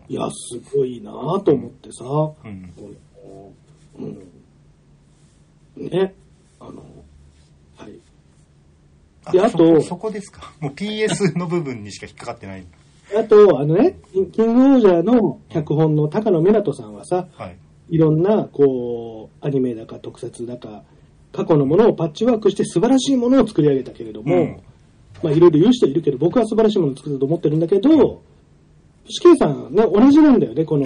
Speaker 2: いや、すごいなと思ってさ、
Speaker 1: うん。
Speaker 2: うん。ね、あの、はい。
Speaker 1: あ
Speaker 2: であと
Speaker 1: そそこですか。もう PS の部分にしか引っかかってない。
Speaker 2: あと、あのね、キングオージャーの脚本の高野湊人さんはさ、
Speaker 1: はい。
Speaker 2: いろんな、こう、アニメだか特撮だか、過去のものをパッチワークして素晴らしいものを作り上げたけれども、
Speaker 1: うん
Speaker 2: まあいろいろ言う人いるけど、僕は素晴らしいものを作ったと思ってるんだけど、死刑さんね、同じなんだよね、この、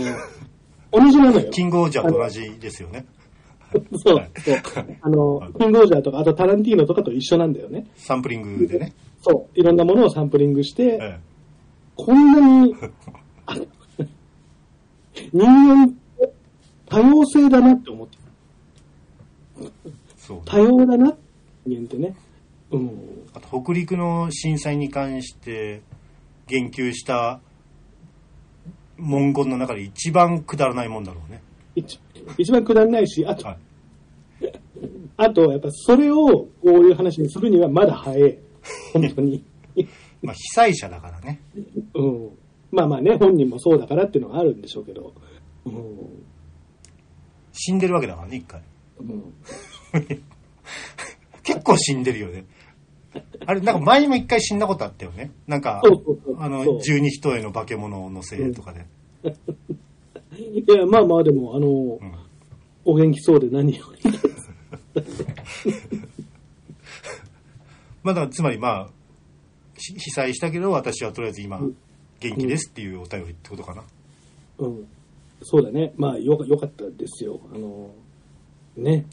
Speaker 2: 同じなのよ。
Speaker 1: キングオージャーと同じですよね。
Speaker 2: そう
Speaker 1: はい、
Speaker 2: そう。あの、キングオージャーとか、あとタランティーノとかと一緒なんだよね。
Speaker 1: サンプリングでね。
Speaker 2: そう。いろんなものをサンプリングして、
Speaker 1: ええ
Speaker 2: こんなに、あ人間多様性だなって思って。
Speaker 1: そう。
Speaker 2: 多様だな、人間ってね。うん。
Speaker 1: あと北陸の震災に関して言及した文言の中で一番くだらないもんだろうね。
Speaker 2: 一一番くだらないし、あと、
Speaker 1: はい。
Speaker 2: あと、やっぱそれをこういう話にするにはまだ早い。本当に。
Speaker 1: まあ被災者だからね。
Speaker 2: うん。まあまあね、本人もそうだからっていうのはあるんでしょうけど。うん。
Speaker 1: 死んでるわけだからね、一回。
Speaker 2: うん
Speaker 1: 結構死んでるよね。あれ、なんか前にも一回死んだことあったよね。なんかあの十二人への化け物を乗せとかで。
Speaker 2: いや、まあまあでも、あの、
Speaker 1: うん
Speaker 2: お元気そうで何より。
Speaker 1: まあだつまりまあ、し被災したけど、私はとりあえず今
Speaker 2: うん、
Speaker 1: 元気ですっていうお便りってことかな。
Speaker 2: うん。そうだね。まあ、よか、よかったですよ。あの、ね。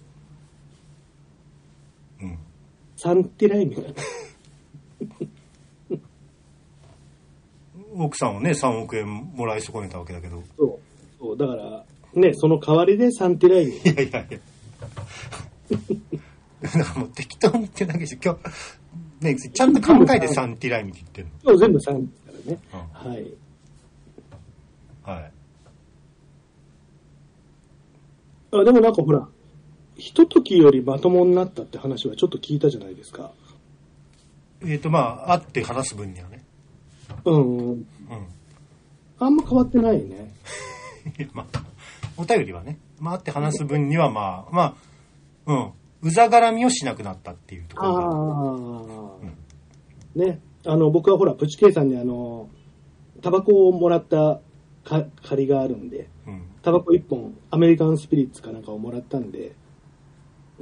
Speaker 1: うん。
Speaker 2: サンティライミが。
Speaker 1: 奥さんはね、3億円もらい損ねたわけだけど。
Speaker 2: そう。そう。だから、ね、その代わりでサンティライミ。
Speaker 1: いやいやいや。なんかもう適当に言ってるだけでしょ。今日、ね、ちゃんと考えてサンティライミって言ってる
Speaker 2: 今日全部サンですからね。
Speaker 1: の。
Speaker 2: はい。
Speaker 1: はい。
Speaker 2: あでもなんかほら、ひとときよりまともになったって話はちょっと聞いたじゃないですか。
Speaker 1: えっ、と、まあ、会って話す分にはね。
Speaker 2: うんうん。
Speaker 1: うん。
Speaker 2: あんま変わってないね。
Speaker 1: まあ、お便りはね、まあ、会って話す分にはまあ、まあ、うん。うざがらみをしなくなったっていうところが。
Speaker 2: ああ、ね。あの、僕はほら、プチケイさんにあの、タバコをもらったか借りがあるんで、
Speaker 1: うん。
Speaker 2: タバコ1本、アメリカンスピリッツかなんかをもらったんで、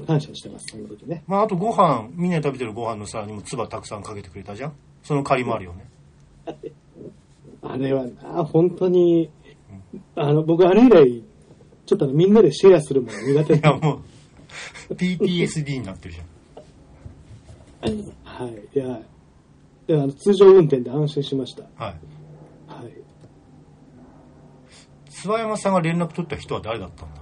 Speaker 2: 感謝してます、その時ね。
Speaker 1: まあ、あとご飯、みんなで食べてるご飯の皿にも唾たくさんかけてくれたじゃんその借りもあるよね。
Speaker 2: あれはな、本当に、あの、僕あれ以来、ちょっとみんなでシェアするもの苦手
Speaker 1: いや、もう、PTSD になってるじゃん。
Speaker 2: はい。いや、いやあの通常運転で安心しました。
Speaker 1: はい。
Speaker 2: はい。
Speaker 1: 諏訪山さんが連絡取った人は誰だったんだ？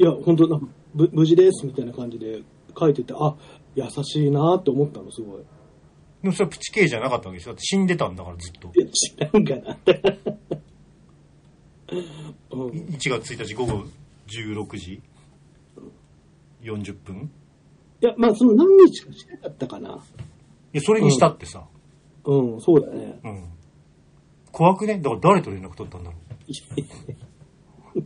Speaker 2: いや、本当なんかぶ無事ですみたいな感じで書いてて、あ、優しいなって思ったの、すごい。
Speaker 1: でもそれはプチ系じゃなかったわけでしょ？だって死んでたんだからずっと。
Speaker 2: いや、違うかな。うん、
Speaker 1: 1月1日午後16時40分？
Speaker 2: いや、まあ、その何日かしてなかったかな。
Speaker 1: いや、それにしたってさ。
Speaker 2: うん、そうだね。
Speaker 1: うん。怖くね？だから誰と連絡取ったんだろ
Speaker 2: う ん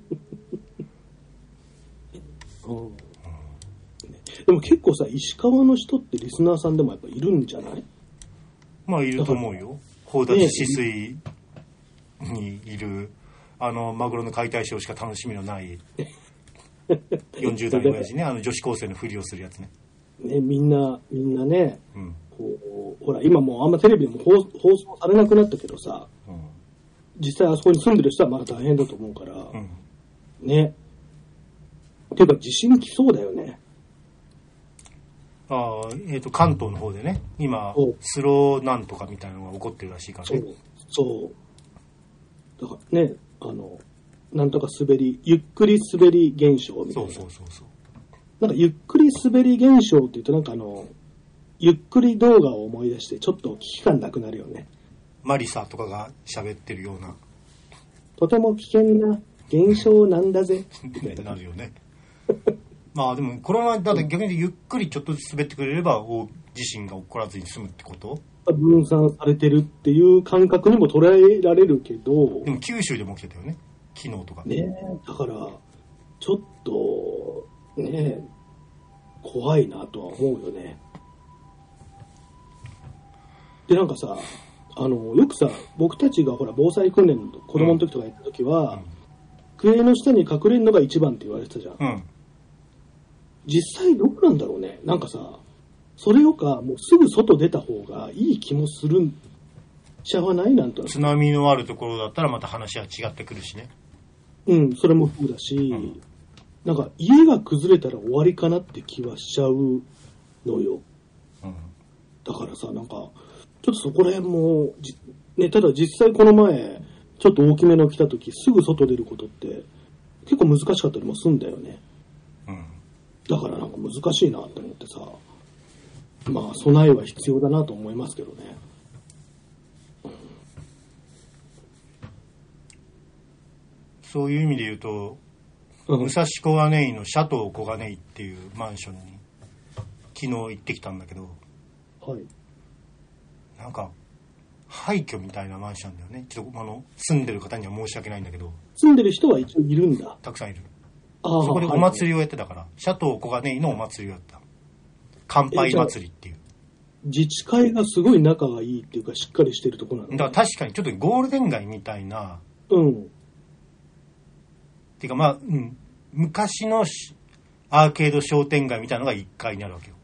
Speaker 2: でも結構さ、石川の人ってリスナーさんでもやっぱいるんじゃない？う
Speaker 1: まあ、いると思うよ。宝立止水にいる、あの、マグロの解体ショーしか楽しみのない、40代の親父ね、あの女子高生のふりをするやつね。
Speaker 2: ね、みんな、みんなね、
Speaker 1: うん。
Speaker 2: こう、ほら、今もうあんまテレビでも放放送されなくなったけどさ、
Speaker 1: うん。
Speaker 2: 実際あそこに住んでる人はまだ大変だと思うから、
Speaker 1: うん。
Speaker 2: ね。ていうか地震来そうだよね。
Speaker 1: ああ、えっ、と、関東の方でね、今
Speaker 2: お、
Speaker 1: スローなんとかみたいなのが起こってるらしいからね。
Speaker 2: そう。そう。だからね、あの、なんとか滑り、ゆっくり滑り現象みたい
Speaker 1: そう
Speaker 2: な。
Speaker 1: そうそうそう。
Speaker 2: なんかゆっくり滑り現象って言うとなんかあの、ゆっくり動画を思い出してちょっと危機感なくなるよね。
Speaker 1: マリサとかが喋ってるような、
Speaker 2: とても危険な現象なんだぜ。
Speaker 1: っ てなるよね。まあでも、これは、だって逆にゆっくりちょっとずつ滑ってくれれば、大地震が起こらずに済むってこと？
Speaker 2: 分散されてるっていう感覚にも捉えられるけど
Speaker 1: で、も九州でも起きてたよね。昨日とか。
Speaker 2: ねだから、ちょっと、ね怖いなとは思うよね。で、なんかさ、あの、よくさ、僕たちがほら、防災訓練の子供の時とかやった時は、机の下に隠れるのが一番って言われてたじゃん。
Speaker 1: うん。
Speaker 2: 実際どうなんだろうね。なんかさ、それよか、もうすぐ外出た方がいい気もするんちゃわない？なんとなく
Speaker 1: 津波のあるところだったらまた話は違ってくるしね。
Speaker 2: うん、それもそうだし、
Speaker 1: ん
Speaker 2: なんか家が崩れたら終わりかなって気はしちゃうのよ。
Speaker 1: うん。
Speaker 2: だからさ、なんか、ちょっとそこら辺も、じね、ただ実際この前、ちょっと大きめの来た時、すぐ外出ることって、結構難しかったりもすんだよね。
Speaker 1: うん。
Speaker 2: だからなんか難しいなって思ってさ、まあ、備えは必要だなと思いますけどね。
Speaker 1: そういう意味で言うと、
Speaker 2: うん
Speaker 1: 武蔵小金井のシャトー小金井っていうマンションに昨日行ってきたんだけど、
Speaker 2: はい。
Speaker 1: なんか、廃墟みたいなマンションだよね。ちょっと、あの、住んでる方には申し訳ないんだけど、
Speaker 2: 住んでる人は一応いるんだ。
Speaker 1: たくさんいる。
Speaker 2: あ
Speaker 1: そこでお祭
Speaker 2: り。
Speaker 1: りをやってたから、シャトー小金井のお祭りをやった。乾杯祭りっていう。
Speaker 2: 自治会がすごい仲がいいっていうか、しっかりしてるとこなの？
Speaker 1: だから確かにちょっとゴールデン街みたいな、
Speaker 2: うん。
Speaker 1: っていうかまあ、うん、昔のしアーケード商店街みたいなのが1階にあるわけよ。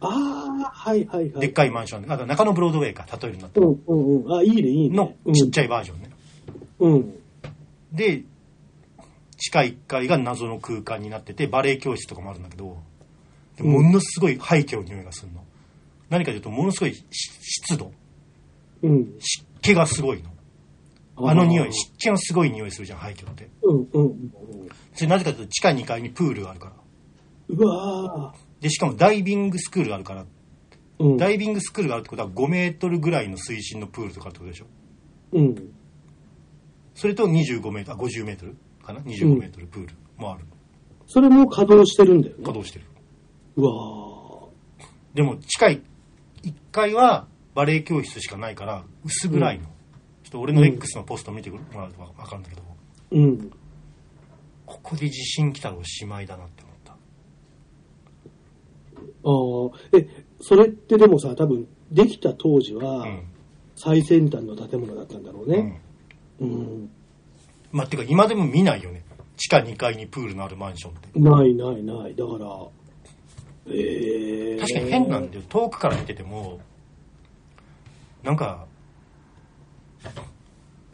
Speaker 2: ああ、はいはいはい。
Speaker 1: でっかいマンションで。あと中野ブロードウェイか、例えるんだったら。
Speaker 2: うんうんうん。あ、いいね、いいね。
Speaker 1: のちっちゃいバージョンね。
Speaker 2: うん。うん。
Speaker 1: で、地下1階が謎の空間になってて、バレエ教室とかもあるんだけど、でものすごい廃墟の匂いがするの。何かというと、ものすごいし湿度、
Speaker 2: うん。
Speaker 1: 湿気がすごいの。あの匂い、湿気のすごい匂いするじゃん、廃墟って。
Speaker 2: うんうんうん。
Speaker 1: それなぜかというと、地下2階にプールがあるから。
Speaker 2: うわ
Speaker 1: で、しかもダイビングスクールがあるから、
Speaker 2: ーうん。
Speaker 1: ダイビングスクールがあるってことは5メートルぐらいの水深のプールとかってことでしょ。
Speaker 2: うん。
Speaker 1: それと25メートル、あ、50メートルかな ?25 メートルプールもある。
Speaker 2: それも稼働してるんだよね。
Speaker 1: 稼働してる。
Speaker 2: うわ
Speaker 1: でも、近い、1階はバレエ教室しかないから、薄暗いの。ちょっと俺の X のポスト見てもらうとわかるんだけど、
Speaker 2: ーうん。
Speaker 1: ここで地震来たらおしまいだなって思った。
Speaker 2: ああ、え、それってでもさ、多分、できた当時は、
Speaker 1: うん。
Speaker 2: 最先端の建物だったんだろう
Speaker 1: うん
Speaker 2: ね。うん。
Speaker 1: まあ、てか今でも見ないよね。地下2階にプールのあるマンションって。
Speaker 2: ないないない。だから、ええ
Speaker 1: 確かに変なんだよ。遠くから見てても、なんか、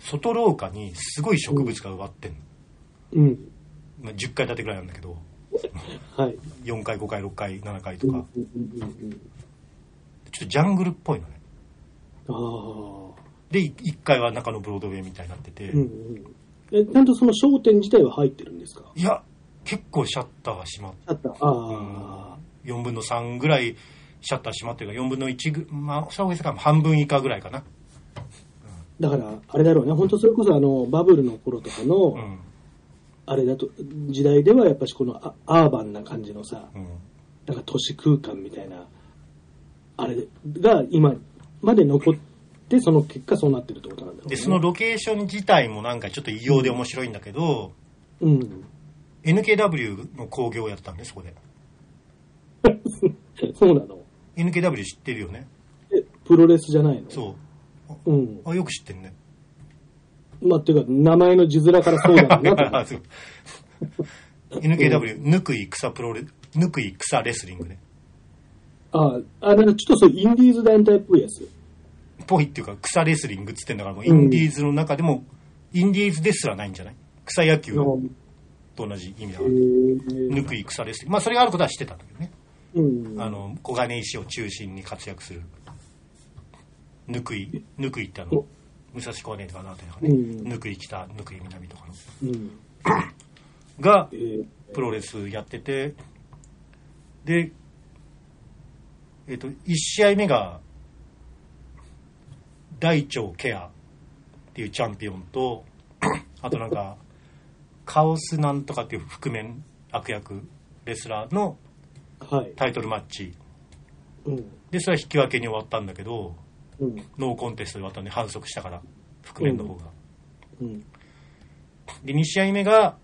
Speaker 1: 外廊下にすごい植物が植わってんの。
Speaker 2: うん。
Speaker 1: まあ、10階建てぐらいなんだけど、
Speaker 2: はい。
Speaker 1: 4階、5階、6階、7階と
Speaker 2: うん
Speaker 1: か、
Speaker 2: うんうんうん。
Speaker 1: ちょっとジャングルっぽいのね。
Speaker 2: ああ。
Speaker 1: で、1階は中のブロードウェイみたいになってて、
Speaker 2: うんうん。え、ちゃんとその商店自体は入ってるんですか？
Speaker 1: いや、結構シャッターが閉まっ
Speaker 2: あった。ああ。
Speaker 1: 4分の3ぐらいシャッター閉まってるから4分の1ぐまあそれは大げさか半分以下ぐらいかな。
Speaker 2: だから、あれだろうね。本当それこそあの、バブルの頃とかの、
Speaker 1: うん。
Speaker 2: あれだと、時代ではやっぱしこのアアーバンな感じのさ、
Speaker 1: うん。
Speaker 2: なんか都市空間みたいな、あれが今まで残って、その結果そうなってるってことなんだろうね。
Speaker 1: でそのロケーション自体もなんかちょっと異様で面白いんだけど、
Speaker 2: うん。
Speaker 1: NKW の興行をやったんでそこで
Speaker 2: そうなの
Speaker 1: ？NKW 知ってるよね？
Speaker 2: え、プロレスじゃないの？
Speaker 1: そう
Speaker 2: うん。
Speaker 1: あよく知ってんね
Speaker 2: まあ、っていうか、名前の字面からそうだな
Speaker 1: NKW ぬくい草プロレぬくい草レスリングね
Speaker 2: ああ、なんかちょっとそう、インディーズ団体っぽいやつ。
Speaker 1: ぽいっていうか草レスリングっつってんだからもうインディーズの中でも、インディーズですらないんじゃない？草野球と同じ意味だから、ぬくい草レスリング。まあそれがあることは知ってたんだけどね。
Speaker 2: うん。
Speaker 1: あの小金井市を中心に活躍する。ぬくいぬくいってあの
Speaker 2: お。
Speaker 1: 武蔵小金井とかのあたりとかね。
Speaker 2: うん。
Speaker 1: ぬくい北ぬくい南とかの。
Speaker 2: うん。
Speaker 1: が
Speaker 2: えー。
Speaker 1: プロレスやってて。でえっ、と1試合目が大腸ケアっていうチャンピオンと あとなんかカオスなんとかっていう覆面悪役レスラーの
Speaker 2: はい。
Speaker 1: タイトルマッチ
Speaker 2: うん。
Speaker 1: でそれは引き分けに終わったんだけど
Speaker 2: うん。
Speaker 1: ノーコンテストで終わったんで反則したから覆面の方が、
Speaker 2: うん。
Speaker 1: で2試合目が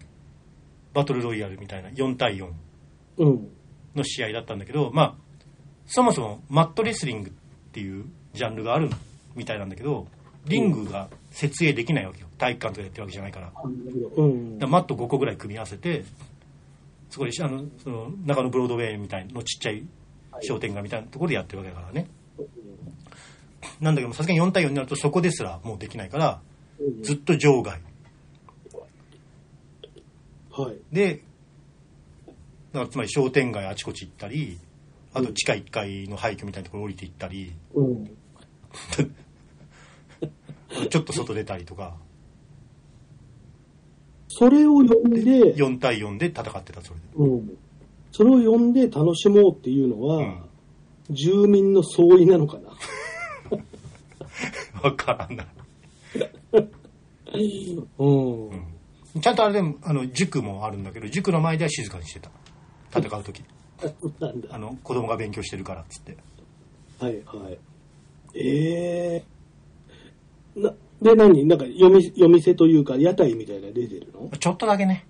Speaker 1: バトルロイヤルみたいな4対4
Speaker 2: うん。
Speaker 1: の試合だったんだけどまあそもそもマットレスリングっていうジャンルがあるみたいなんだけどリングが設営できないわけよ。体育館とかやってるわけじゃないから。だか
Speaker 2: うん。
Speaker 1: らマット5個ぐらい組み合わせてそこであのその中のブロードウェイみたいのちっちゃい商店街みたいなところでやってるわけだからね。なんだけどさすがに4対4になるとそこですらもうできないからずっと場外。
Speaker 2: はい。
Speaker 1: でだからつまり商店街あちこち行ったりあと地下1階の廃墟みたいなところ降りて行ったり
Speaker 2: うん。
Speaker 1: ちょっと外出たりとか
Speaker 2: それを呼んで、
Speaker 1: 4対4で戦ってたそれで
Speaker 2: うん。それを呼んで楽しもうっていうのは、
Speaker 1: うん
Speaker 2: 住民の総意なのかな。
Speaker 1: 分からない、
Speaker 2: うん。
Speaker 1: うんちゃんとあれでもあの塾もあるんだけど塾の前では静かにしてた戦う時。あの子供が勉強してるからっつって
Speaker 2: はいはい。ええな、で、何？なんか夜み夜店というか屋台みたいなの出てるの？
Speaker 1: ちょっとだけね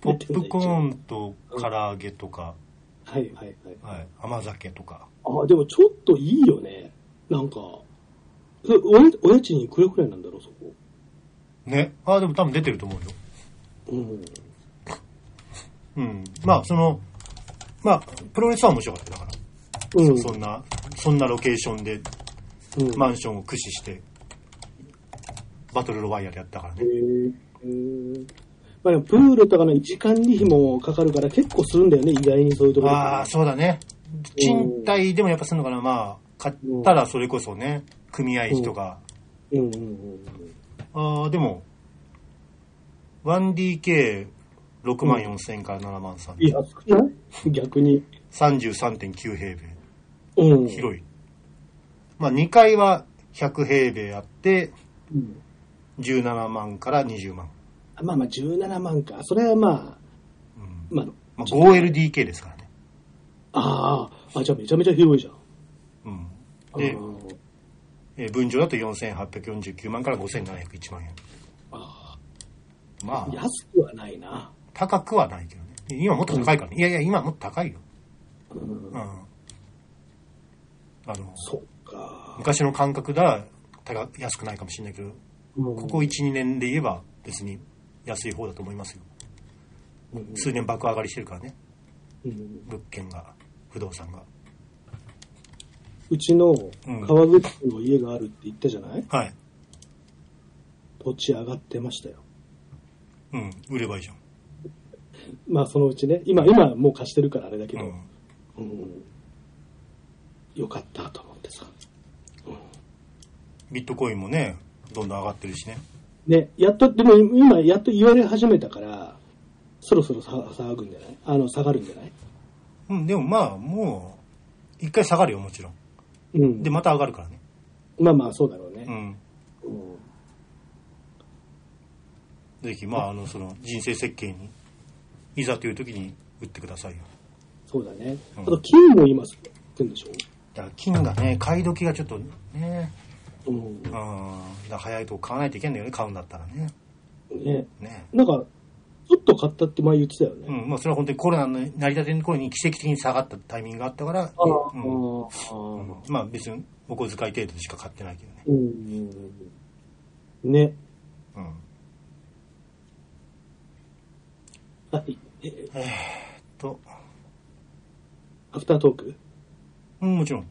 Speaker 1: ポップコー
Speaker 2: ン。
Speaker 1: ンと唐揚げとか、
Speaker 2: はいはいはい。
Speaker 1: はい、甘酒とか
Speaker 2: あ、でもちょっといいよね。なんか、それおやお家賃いくらくらいなんだろう、そこ。
Speaker 1: ねあでも多分出てると思うよ
Speaker 2: うん。
Speaker 1: うんまあそのまあプロレスは面白かっただから
Speaker 2: うん。
Speaker 1: そんな、そんなロケーションで
Speaker 2: うん、
Speaker 1: マンションを駆使して、バトルロワイヤルやったから
Speaker 2: へ
Speaker 1: ね。
Speaker 2: ーまあでもプールとかの時間に費もかかるから結構するんだよね、意外にそういうところ。
Speaker 1: ああ、そうだね。賃貸でもやっぱするのかな。まあ、買ったらそれこそね、組合費とか。
Speaker 2: うんうんうん
Speaker 1: ああ、でも、1DK6 万4千から7万3
Speaker 2: いや、少ない？逆に。
Speaker 1: 33.9平米。
Speaker 2: うん。
Speaker 1: 広い。まあ、2階は100平米あって、
Speaker 2: うん。
Speaker 1: 17万から20万。
Speaker 2: あまあまあ17万か。それはまあ、
Speaker 1: うん
Speaker 2: まあ、
Speaker 1: まあ、5LDK ですからね。
Speaker 2: ああ、あ、じゃあめちゃめちゃ広いじゃん。
Speaker 1: うん。で
Speaker 2: う、ん
Speaker 1: えー分譲だと4849万から5701万円。
Speaker 2: あ
Speaker 1: まあ、
Speaker 2: あ安くはないな。
Speaker 1: 高くはないけどね。今もっと高いからね。いやいや、今もっと高いよ。
Speaker 2: うん
Speaker 1: うん。あの、
Speaker 2: そっか。
Speaker 1: 昔の感覚では高安くないかもしれないけど、
Speaker 2: こ
Speaker 1: ここ1、2年で言えば別に安い方だと思いますよ。数年爆上がりしてるからね、
Speaker 2: うん
Speaker 1: 物件が、不動産が。
Speaker 2: うちの
Speaker 1: うん
Speaker 2: 川口区の家があるって言ったじゃない？
Speaker 1: はい。
Speaker 2: 土地上がってましたよ。
Speaker 1: うん、売ればいいじゃん。
Speaker 2: まあそのうちね、今、今はもう貸してるからあれだけど、
Speaker 1: うん。
Speaker 2: うんよかったと思ってさ。
Speaker 1: ビットコインもね、どんどん上がってるしね。
Speaker 2: ね、やっと、でも今やっと言われ始めたから、そろそろさ下がるんじゃない？あの、下がるんじゃない？
Speaker 1: うん、でもまあ、もう、一回下がるよ、もちろん。
Speaker 2: うん。
Speaker 1: で、また上がるからね。
Speaker 2: まあまあそうだろうね。
Speaker 1: うん。
Speaker 2: うん
Speaker 1: ぜひ、まあ、あの、その、人生設計に、いざという時に売ってくださいよ。
Speaker 2: そうだね。
Speaker 1: うん
Speaker 2: あと金も今すってんでしょ？
Speaker 1: だから金がね、買い時がちょっとね、早いとこ買わないといけないんだよね、買うんだったらね。
Speaker 2: ね。
Speaker 1: ね。
Speaker 2: なんか、ちょっと買ったって前言ってたよね。
Speaker 1: うん、まあそれは本当にコロナの成り立ての頃に奇跡的に下がったタイミングがあったから、うん
Speaker 2: ああ
Speaker 1: うんまあ別にお小遣い程度でしか買ってないけどね。
Speaker 2: うん。ね。
Speaker 1: うん。
Speaker 2: はい。え
Speaker 1: と、
Speaker 2: アフタートーク？
Speaker 1: うん、もちろん。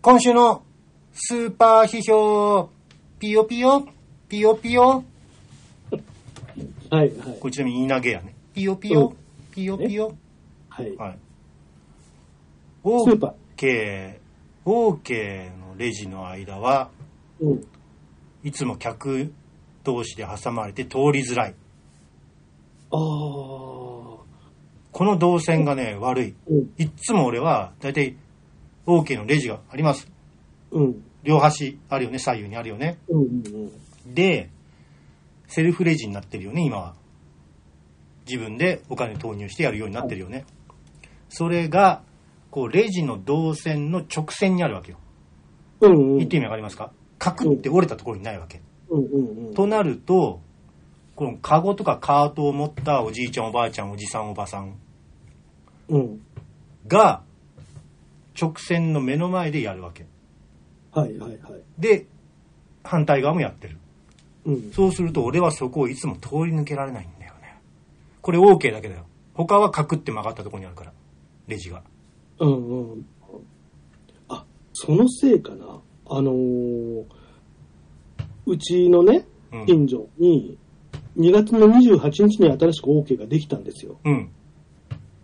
Speaker 1: 今週のスーパー批評、ピヨピヨ、ピヨピヨ、
Speaker 2: はい、はい。
Speaker 1: これちなみに言い投げやね。ピヨピ
Speaker 2: うん
Speaker 1: ヨ、ピヨピヨ。
Speaker 2: はい。
Speaker 1: はい。
Speaker 2: スーパ
Speaker 1: OK、OK のレジの間は、
Speaker 2: ー。うん。
Speaker 1: いつも客同士で挟まれて通りづらい。
Speaker 2: ああ。
Speaker 1: この動線がね、悪い。
Speaker 2: うん。
Speaker 1: いっつも俺は、だいたい OK のレジがあります。
Speaker 2: うん。
Speaker 1: 両端あるよね、左右にあるよね。
Speaker 2: うん。うん。
Speaker 1: で、セルフレジになってるよね、今は。自分でお金投入してやるようになってるよね。それが、こう、レジの動線の直線にあるわけよ。
Speaker 2: うん。うん。
Speaker 1: 言って意味わかりますか？カクって折れたところにないわけ。
Speaker 2: うん。うん。
Speaker 1: となると、このカゴとかカートを持ったおじいちゃんおばあちゃんおじさんおばさん
Speaker 2: うん。
Speaker 1: が直線の目の前でやるわけ。
Speaker 2: はい、はい、はい。
Speaker 1: で、反対側もやってる。
Speaker 2: うん。
Speaker 1: そうすると俺はそこをいつも通り抜けられないんだよね。これ OK だけだよ。他はカクって曲がったところにあるから。レジが。
Speaker 2: うん。うん。あ、そのせいかな。あのーうちのね、
Speaker 1: うん。
Speaker 2: 近所に、2月の28日に新しく OK ができたんですよ。
Speaker 1: うん。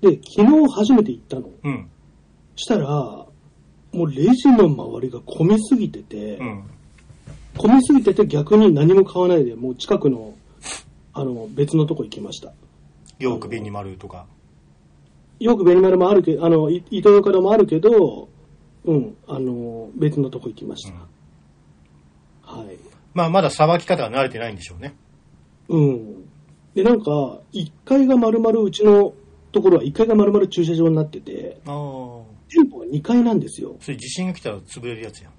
Speaker 2: で、昨日初めて行ったの。
Speaker 1: うん。
Speaker 2: したら、もうレジの周りが混みすぎてて、
Speaker 1: うん。
Speaker 2: 混みすぎてて逆に何も買わないで、もう近くの、あの、別のとこ行きました。
Speaker 1: よく紅丸とか。
Speaker 2: よくベニマルもあるけど、あの、い糸魚川もあるけど、うん、あの、別のとこ行きました。はい。
Speaker 1: まあまださばき方が慣れてないんでしょうね。
Speaker 2: うん。で、なんか、1階が丸々、うちのところは1階が丸々駐車場になってて、
Speaker 1: ああ。
Speaker 2: 店舗は2階なんですよ。
Speaker 1: それ地震が来たら潰れるやつやん。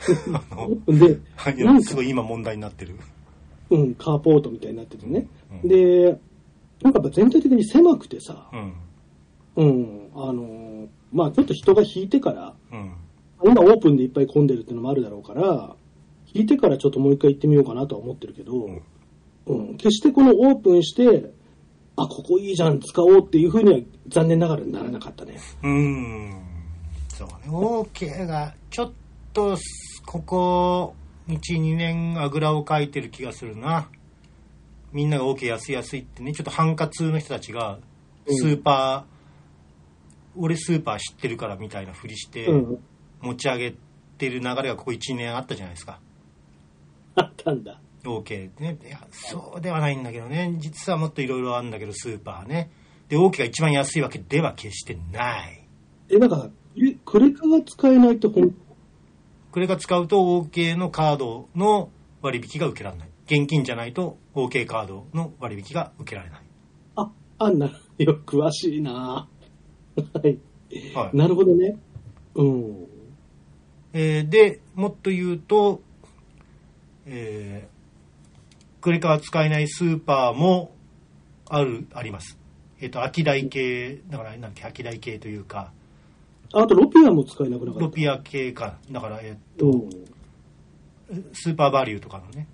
Speaker 2: で、なんか
Speaker 1: すごい今問題になってる。
Speaker 2: うん、カーポートみたいになっててね。
Speaker 1: うん
Speaker 2: で、なんかやっぱ全体的に狭くてさ、
Speaker 1: うん。
Speaker 2: うん、あのーまあちょっと人が引いてから、
Speaker 1: うん。
Speaker 2: 今オープンでいっぱい混んでるっていうのもあるだろうから、引いてからちょっともう一回行ってみようかなとは思ってるけど、
Speaker 1: ん
Speaker 2: うん、決してこのオープンして、あ、ここいいじゃん、使おうっていうふうには残念ながらならなかったね。
Speaker 1: うーん。そうね。OK が、ちょっと、ここ、1、2年あぐらをかいてる気がするな。みんなが OK 安い安いってね、ちょっと繁華通の人たちが、スーパー、俺スーパー知ってるからみたいなふりして、
Speaker 2: うん。
Speaker 1: 持ち上げてる流れがここ1年あったじゃないですか。
Speaker 2: あったんだ。
Speaker 1: OK ってね。いや、そうではないんだけどね。実はもっといろいろあるんだけど、スーパーね。で、OK が一番安いわけでは決してない。
Speaker 2: え、なんか、えクレカが使えないってほん、
Speaker 1: クレカ使うと OK のカードの割引が受けられない。現金じゃないと OK カードの割引が受けられない。
Speaker 2: あ、あんな、よ、詳しいなはい。
Speaker 1: はい。
Speaker 2: なるほどね。うん。
Speaker 1: えーで、もっと言うと、えークレカは使えないスーパーもある、あります。えっ、と、秋代系、だから、なんだっけ、秋代系というか、
Speaker 2: あと、ロピアも使えなくなかった。
Speaker 1: ロピア系か、だから、えっ、と、
Speaker 2: うん。
Speaker 1: スーパーバリューとかのね、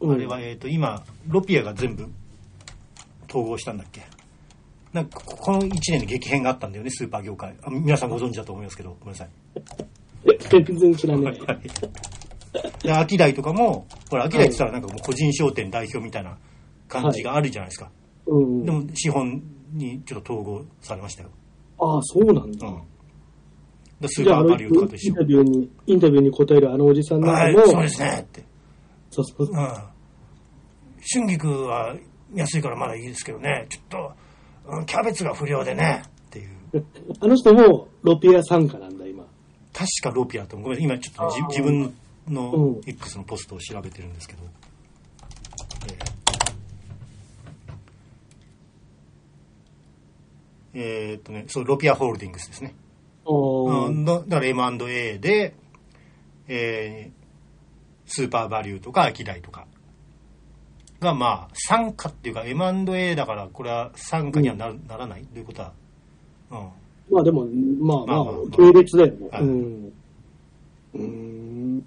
Speaker 2: うん
Speaker 1: あれは、えっ、と、今、ロピアが全部統合したんだっけ。なんか、ここの1年で激変があったんだよね、スーパー業界。あ皆さんご存知だと思いますけど、ごめんなさい。
Speaker 2: え全然知らねえ。
Speaker 1: で、秋代とかも、ほら、秋代って言ったらなんかもう個人商店代表みたいな感じがあるじゃないですか。
Speaker 2: うん。
Speaker 1: でも、資本にちょっと統合されましたよ。
Speaker 2: ああ、そうなんだ。
Speaker 1: うん。でスーパーバリューとかと一緒
Speaker 2: インタ。ビューに、インタビューに答えるあのおじさん
Speaker 1: はい、
Speaker 2: なんかも、
Speaker 1: そうですね、って。
Speaker 2: そうそう
Speaker 1: うん。春菊は安いからまだいいですけどね、ちょっと、うんキャベツが不良でね、っていう。
Speaker 2: あの人もロピア参加なんだ、今。
Speaker 1: 確かロピアと、ごめん、今ちょっと自分の
Speaker 2: うん
Speaker 1: X のポストを調べてるんですけど、えーえーっとね、そう、ロピアホールディングスですね。
Speaker 2: あ
Speaker 1: うん、だだから M&A で、えースーパーバリューとかアキダイとかが、まあ、参加っていうか M&A だから、これは参加にはな,、ならない？ということは、うん。
Speaker 2: まあでも、まあまあ
Speaker 1: まあ
Speaker 2: だようん。うーん。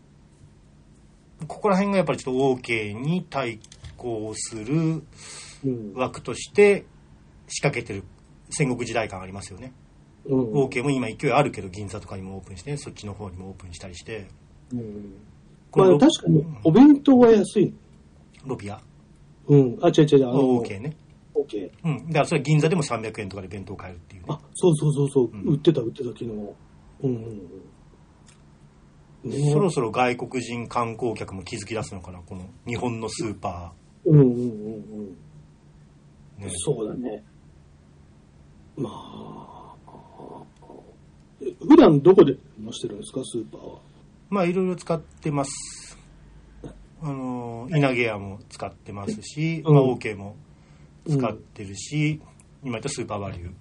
Speaker 1: ここら辺がやっぱりちょっと OK に対抗する
Speaker 2: うん。
Speaker 1: 枠として仕掛けてる戦国時代感ありますよね。
Speaker 2: うん。
Speaker 1: OK も今勢いあるけど銀座とかにもオープンして、そっちの方にもオープンしたりして。
Speaker 2: うんまあ確かに、お弁当は安い。
Speaker 1: ロピア？
Speaker 2: うん。あ、違う違う違う。あの
Speaker 1: ?OK ね。
Speaker 2: OK。
Speaker 1: うん。だからそれ銀座でも300円とかで弁当買えるっていうね。
Speaker 2: あ、そうそうそうそう。
Speaker 1: うん
Speaker 2: 売ってた、売ってた、昨日。うんうんうん。ね
Speaker 1: そろそろ外国人観光客も気づき出すのかな、この日本のスーパ
Speaker 2: うんうんうんうん。
Speaker 1: ー。ね、
Speaker 2: そうだね。まあ、え普段どこで載してるんですか、スーパーは？
Speaker 1: まあいろいろ使ってます。あの、稲毛屋も使ってますし、
Speaker 2: うん
Speaker 1: まあ OK も使ってるし、今言ったスーパーバリュー、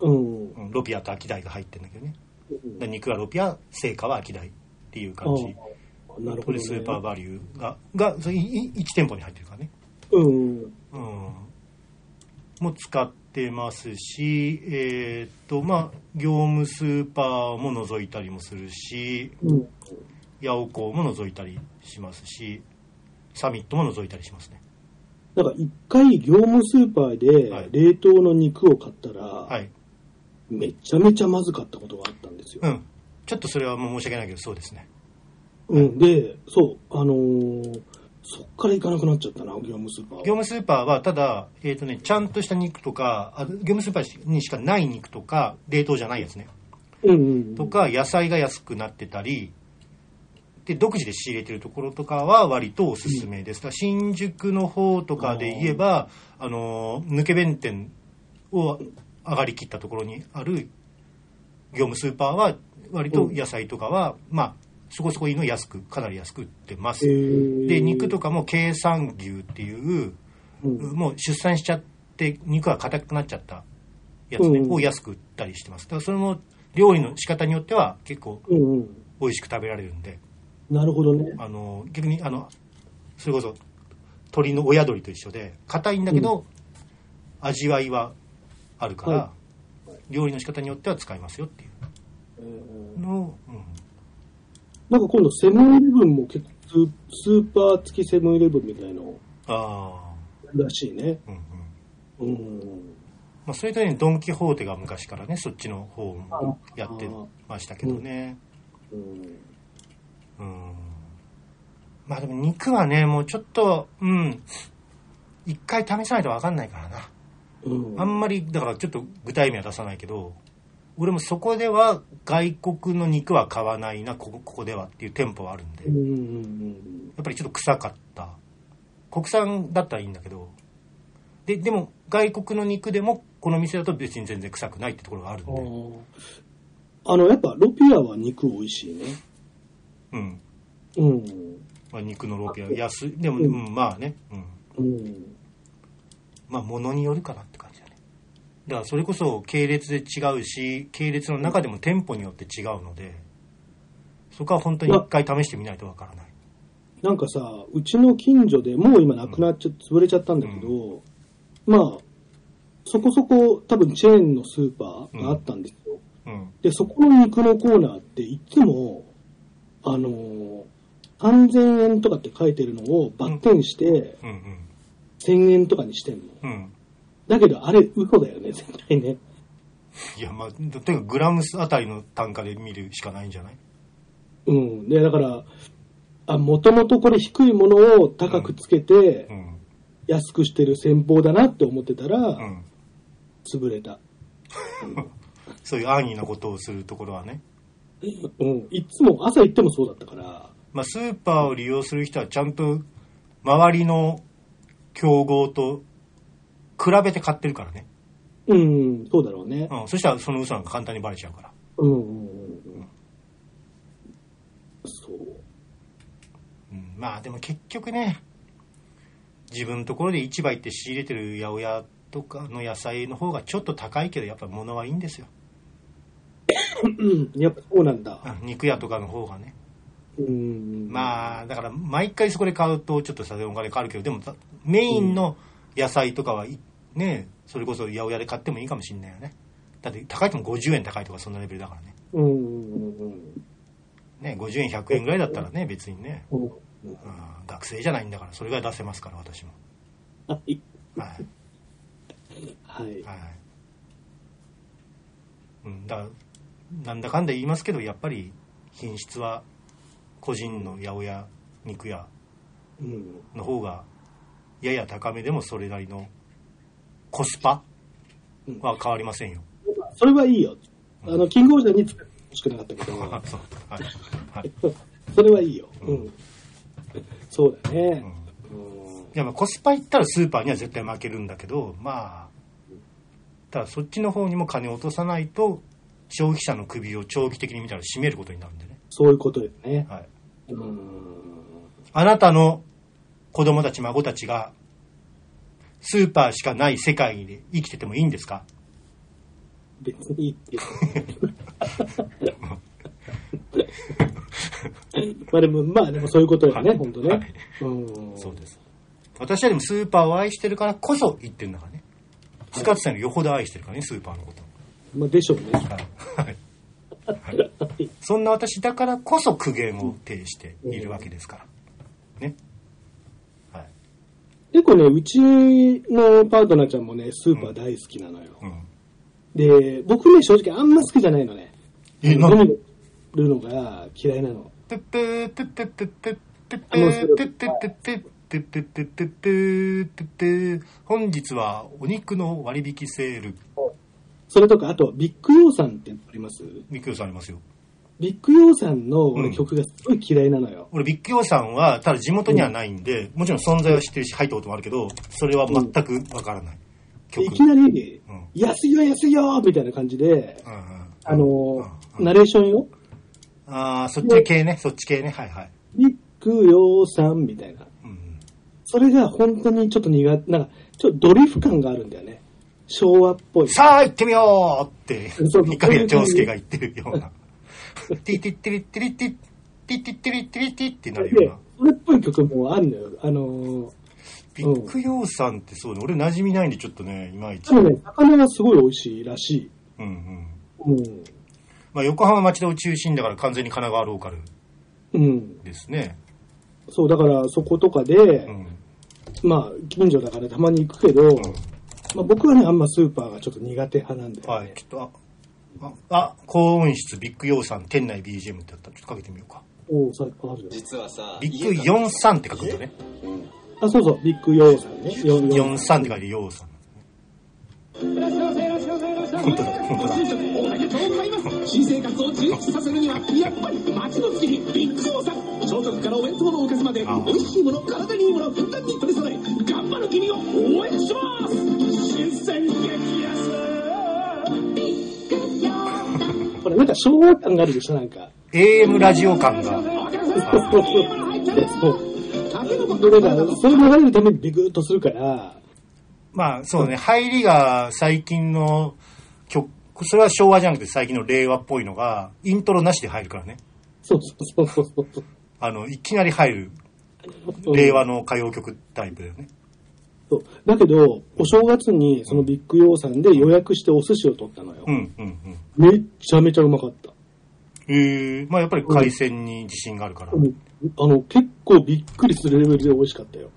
Speaker 2: うん。
Speaker 1: うんロピアとアキダイが入ってるんだけどね。
Speaker 2: うん
Speaker 1: で肉はロピア、成果はアキダイっていう感じ。
Speaker 2: あなるほど、ね。
Speaker 1: これスーパーバリューが、が、それ1店舗に入ってるからね。
Speaker 2: うん。
Speaker 1: うん。も使ってますし、えーっと、まあ、業務スーパーも覗いたりもするし、
Speaker 2: うん。
Speaker 1: ヤオコーも覗いたりしますし、サミットも覗いたりしますね。
Speaker 2: なんか一回業務スーパー
Speaker 1: はい
Speaker 2: で冷凍の肉を買ったら、
Speaker 1: はい。
Speaker 2: めちゃめちゃまずかったことがあったんですよ。
Speaker 1: うん。ちょっとそれはもう申し訳ないけど、そうですね。
Speaker 2: うん。で、そう、あのーそっから行かなくなっちゃったな、業務スーパーは。
Speaker 1: 業務スーパーは、ただ、えーっとね、ちゃんとした肉とか、あ業務スーパーにしかない肉とか、冷凍じゃないやつね。
Speaker 2: うんうん。
Speaker 1: とか、野菜が安くなってたり、で、独自で仕入れてるところとかは割とおすすめです。だから新宿の方とかで言えば、あの、抜け弁店を上がりきったところにある業務スーパーは、割と野菜とかは、まあ、そこそこいいの安く、かなり安く売ってます。で、
Speaker 2: で
Speaker 1: 肉とかも計算牛っていう、
Speaker 2: うん。
Speaker 1: もう出産しちゃって肉が硬くなっちゃったやつね、
Speaker 2: うん。
Speaker 1: を安く売ったりしてます。だからそれも料理の仕方によっては結構
Speaker 2: うんうん。
Speaker 1: 美味しく食べられるんで、
Speaker 2: なるほどね。
Speaker 1: あの、逆にあの、それこそ鶏の親鶏と一緒で、硬いんだけど、味わいはあるから、
Speaker 2: は
Speaker 1: 料理の仕方によっては使いますよっていう。
Speaker 2: うん
Speaker 1: のを、うん
Speaker 2: なんか今度セブンイレブンも結構ススーパー付きセブンイレブンみたいの
Speaker 1: あ
Speaker 2: らしいね。
Speaker 1: あ、うんうん。
Speaker 2: うん。
Speaker 1: まあ、それとね、ドン・キホーテが昔からね、そっちの方も
Speaker 2: あ
Speaker 1: やってましたけどね。
Speaker 2: うん
Speaker 1: うん。まあでも肉はね、もうちょっと、うん、一回試さないと分かんないからな。
Speaker 2: うん
Speaker 1: あんまり、だからちょっと具体名は出さないけど、俺もそこでは外国の肉は買わないな、ここここではっていう店舗はあるんで、
Speaker 2: うん
Speaker 1: や
Speaker 2: うん
Speaker 1: っぱりちょっと臭かった。国産だったらいいんだけど、で、でも外国の肉でもこの店だと別に全然臭くないってところがあるんで、
Speaker 2: うんあの、やっぱロピアは肉美味しいね。
Speaker 1: うん。
Speaker 2: うん。
Speaker 1: まあ、肉のロケは安い。でも、うん、まあね。うん。
Speaker 2: うん。
Speaker 1: まあ、ものによるかなって感じだから、それこそ系列で違うし、系列の中でも店舗によって違うので、そこは本当に一回試してみないとわからない。
Speaker 2: なんかさ、うちの近所でもう今なくなっちゃ、潰れちゃったんだけど、まあ、そこそこ多分チェーンのスーパーがあったんですよ。
Speaker 1: うん。
Speaker 2: で、そこの肉のコーナーっていつも、あのー、3000円とかって書いてるのをバッテンして
Speaker 1: うんうん。
Speaker 2: 1000円とかにしてんの。
Speaker 1: うん。
Speaker 2: だけどあれ嘘だよね、絶対ね。
Speaker 1: いや、まあ、とにかくグラムスあたりの単価で見るしかないんじゃない？
Speaker 2: うん。で、だから、あ、もともとこれ低いものを高くつけて
Speaker 1: う、ん。
Speaker 2: 安くしてる戦法だなって思ってたら、
Speaker 1: うん。
Speaker 2: 潰れた。
Speaker 1: そういう安易なことをするところはね。
Speaker 2: うん。いつも、朝行ってもそうだったから、
Speaker 1: まあ、スーパーを利用する人はちゃんと周りの競合と比べて買ってるからね。
Speaker 2: うん、そうだろうね。
Speaker 1: うん。そしたらその嘘なんか簡単にバレちゃうから。
Speaker 2: うん、うん、うん。そう。
Speaker 1: うん。まあ、でも結局ね、自分のところで市場行って仕入れてる八百屋とかの野菜の方がちょっと高いけど、やっぱ物はいいんですよ。
Speaker 2: うん、やっぱそうなんだ。
Speaker 1: うん肉屋とかの方がね。
Speaker 2: うん。
Speaker 1: まあ、だから毎回そこで買うとちょっとさお金かかるけど、でもメインの野菜とかはいね、それこそ八百屋で買ってもいいかもしれないよね。だって高いとも50円高いとかそんなレベルだからね。
Speaker 2: うん、うん、
Speaker 1: ね、50円100円ぐらいだったらね、別にね、
Speaker 2: うん。
Speaker 1: うん、学生じゃないんだからそれぐらい出せますから、私も。
Speaker 2: はい。
Speaker 1: はい。
Speaker 2: はい。
Speaker 1: はい。うん、だなんだかんだ言いますけど、やっぱり品質は個人の八百屋、肉屋
Speaker 2: うん。
Speaker 1: の方がやや高めでもそれなりのコスパ？
Speaker 2: うん
Speaker 1: は変わりませんよ。
Speaker 2: それはいいよ。あの、キングオージャーに作ってほしくなかったけど、
Speaker 1: はい。はい。
Speaker 2: それはいいよ。
Speaker 1: う
Speaker 2: うんん。そうだ
Speaker 1: う
Speaker 2: ね。
Speaker 1: ん
Speaker 2: うん。
Speaker 1: いやまあコスパいったらスーパーには絶対負けるんだけど、まあ、ただそっちの方にも金を落とさないと、消費者の首を長期的に見たら締めることになるんでね。
Speaker 2: そういうことよね。
Speaker 1: はい。
Speaker 2: うん。
Speaker 1: あなたの子供たち、孫たちが、スーパーしかない世界で生きててもいいんですか？
Speaker 2: 別にいいって。まあでも、まあでもそういうことよね、
Speaker 1: はい
Speaker 2: 本当ね。
Speaker 1: そうです。私はでもスーパーを愛してるからこそ言ってるんだからね。スカッツさんよりよほど愛してるからね、スーパーのこと。
Speaker 2: まあでしょうね。
Speaker 1: はい。はい。そんな私だからこそ苦言を呈しているわけですから。ね。はい。
Speaker 2: 結構ね、うちのパートナーちゃんもね、スーパー大好きなのよ。
Speaker 1: うん。
Speaker 2: で、僕ね、正直あんま好きじゃないのね。
Speaker 1: え、なんで？
Speaker 2: るのが嫌いなの。
Speaker 1: てってってってってってってってってってってってってってってってって本日はお肉の割引セール。
Speaker 2: それとか、あと、ビッグヨーサンってあります
Speaker 1: ビッグヨーサンありますよ。
Speaker 2: ビッグヨーサンの曲がすごい嫌いなのよ。
Speaker 1: 俺ビッグヨーサンは、ただ地元にはないんで、もちろん存在は知ってるし、入ったこともあるけど、それは全くわからない。曲。
Speaker 2: いきなり
Speaker 1: うん、
Speaker 2: 安いよ安いよみたいな感じで、
Speaker 1: うんうん
Speaker 2: あの
Speaker 1: うん
Speaker 2: ー、ナレーションよ。
Speaker 1: ああ、そっち系ね、そっち系ね、はいはい。
Speaker 2: ビッグヨーサンみたいな。
Speaker 1: うん
Speaker 2: それが本当にちょっと苦手、なんか、ちょっとドリフ感があるんだよね。昭和っぽい。
Speaker 1: さあ行ってみようって
Speaker 2: そうそう、
Speaker 1: いかりや長介が言ってるような。ティティティリティリティティティティリティリティってなるような。、
Speaker 2: それっぽい曲もあるのよ。あのー、
Speaker 1: ビッグヨーサンってそうね、俺馴染みないんでちょっとね、いまいち。
Speaker 2: 多分ね、魚がすごい美味しいらし
Speaker 1: うんうん。
Speaker 2: うん。
Speaker 1: まあ横浜町田を中心だから完全に神奈川ローカル
Speaker 2: うん。
Speaker 1: ですね。
Speaker 2: そう、だからそことかで、
Speaker 1: うん。
Speaker 2: まあ、近所だからたまに行くけど、まあ僕はね、あんまスーパーがちょっと苦手派なんだよね。
Speaker 1: はい、ちょっと、あ、あ、あ高音質ビッグヨーさん店内 BGM ってやったらちょっとかけてみようか。
Speaker 2: おお、さあるよ
Speaker 3: 実はさ、
Speaker 1: ビッグ43って書くんだね。
Speaker 2: あ、そうそう、ビッグヨーさんね。ヨーヨー
Speaker 1: 43って書いてヨーさん。本当だ、本当だ。
Speaker 4: 新生活を充実させるにはやっぱり街の月にビッグオーさん朝食からお弁当のおかずまで
Speaker 1: あ
Speaker 4: 美味しいもの体にいいものふんだんに取り揃え頑張る君を応援します新鮮激安
Speaker 2: これなんか昭和感があるでしょ、なんか。
Speaker 1: AM ラジオ感が。
Speaker 2: そう。で、だから、それ流れるためにビクッとするから、
Speaker 1: まあ、そうね、入りが最近の曲、それは昭和じゃなくて最近の令和っぽいのが、イントロなしで入るからね。
Speaker 2: そうそうそうそうそう。
Speaker 1: あの、いきなり入る、令和の歌謡曲タイプだよね。
Speaker 2: そう。だけど、お正月にそのビッグヨーさんで予約してお寿司を取ったのよ。
Speaker 1: うん、うん、うん。
Speaker 2: めっちゃめちゃうまかった。
Speaker 1: ええまあやっぱり海鮮に自信があるから。
Speaker 2: うんあの、結構びっくりするレベルで美味しかったよ。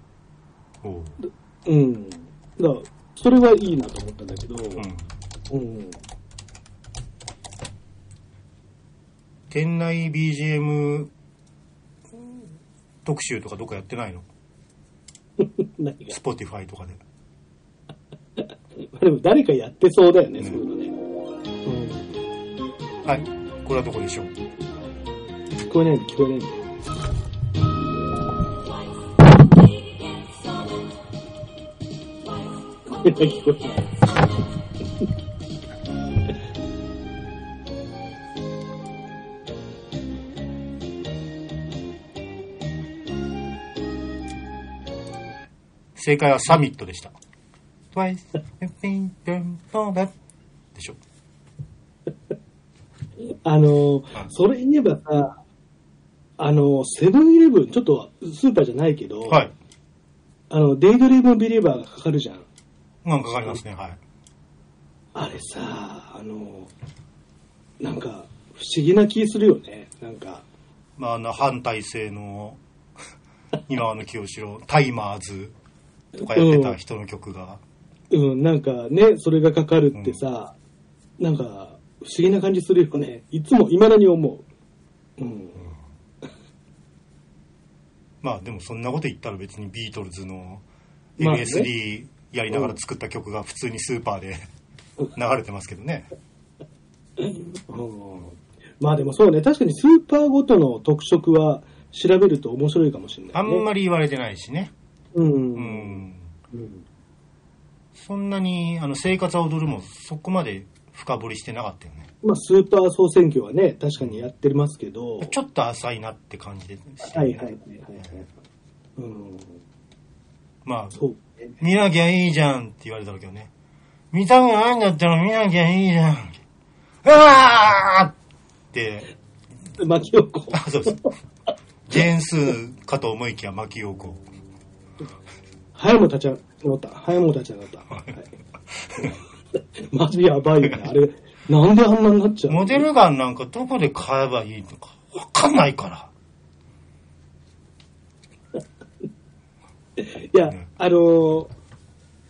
Speaker 1: おう
Speaker 2: うん。だから、それはいいなと思ったんだけど、
Speaker 1: うん。
Speaker 2: うん。
Speaker 1: 店内 BGM 特集とかどっかやってないの？
Speaker 2: 何が
Speaker 1: ？?Spotify とかで。
Speaker 2: でも誰かやってそうだよね、そういうのね。うん。
Speaker 1: はい。これはどこでしょう？
Speaker 2: 聞こえない聞こえないんだ。聞こえない。
Speaker 1: 正解はサミットでした。でしょ。
Speaker 2: あの、それ言えばさ、あの、セブンイレブン、ちょっとスーパーじゃないけど、
Speaker 1: はい。
Speaker 2: あの、デイドリームビリーバーがかかるじゃん。
Speaker 1: なんかかかりますね、はい。
Speaker 2: あれさ、あの、なんか、不思議な気するよね。なんか、
Speaker 1: まあ、あの、反体制の、今和の清志郎、タイマーズとかやってた人の曲が、
Speaker 2: うん、なんかね、それがかかるってさ、なんか、不思議な感じするよね。いつも、未だに思う？うん。
Speaker 1: まあでもそんなこと言ったら別にビートルズの MSD やりながら作った曲が普通にスーパーで流れてますけどね。
Speaker 2: うんまあでもそうね、確かにスーパーごとの特色は調べると面白いかもしれない、ね。
Speaker 1: あんまり言われてないしね。
Speaker 2: うん。
Speaker 1: う
Speaker 2: うん。
Speaker 1: ん。
Speaker 2: うん
Speaker 1: そんなに、あの、生活は踊るもそこまで深掘りしてなかったよね。
Speaker 2: まあ、スーパー総選挙はね、確かにやってますけど。
Speaker 1: ちょっと浅いなって感じでして、
Speaker 2: はいはいはいはいはい。うん。
Speaker 1: まあ、
Speaker 2: そう。
Speaker 1: 見なきゃいいじゃんって言われた時はね、見たくないんだったら見なきゃいいじゃん。うわーって、
Speaker 2: 巻き起こ。
Speaker 1: あ、そうです。ジェーンスーかと思いきや牧陽子。
Speaker 2: 早も立ち上がった。早も立ち上がった。はい、マジやばいよね。あれ、なんであんなになっちゃうの？
Speaker 1: モデルガンなんかどこで買えばいいのかわかんないから。
Speaker 2: いや、あのー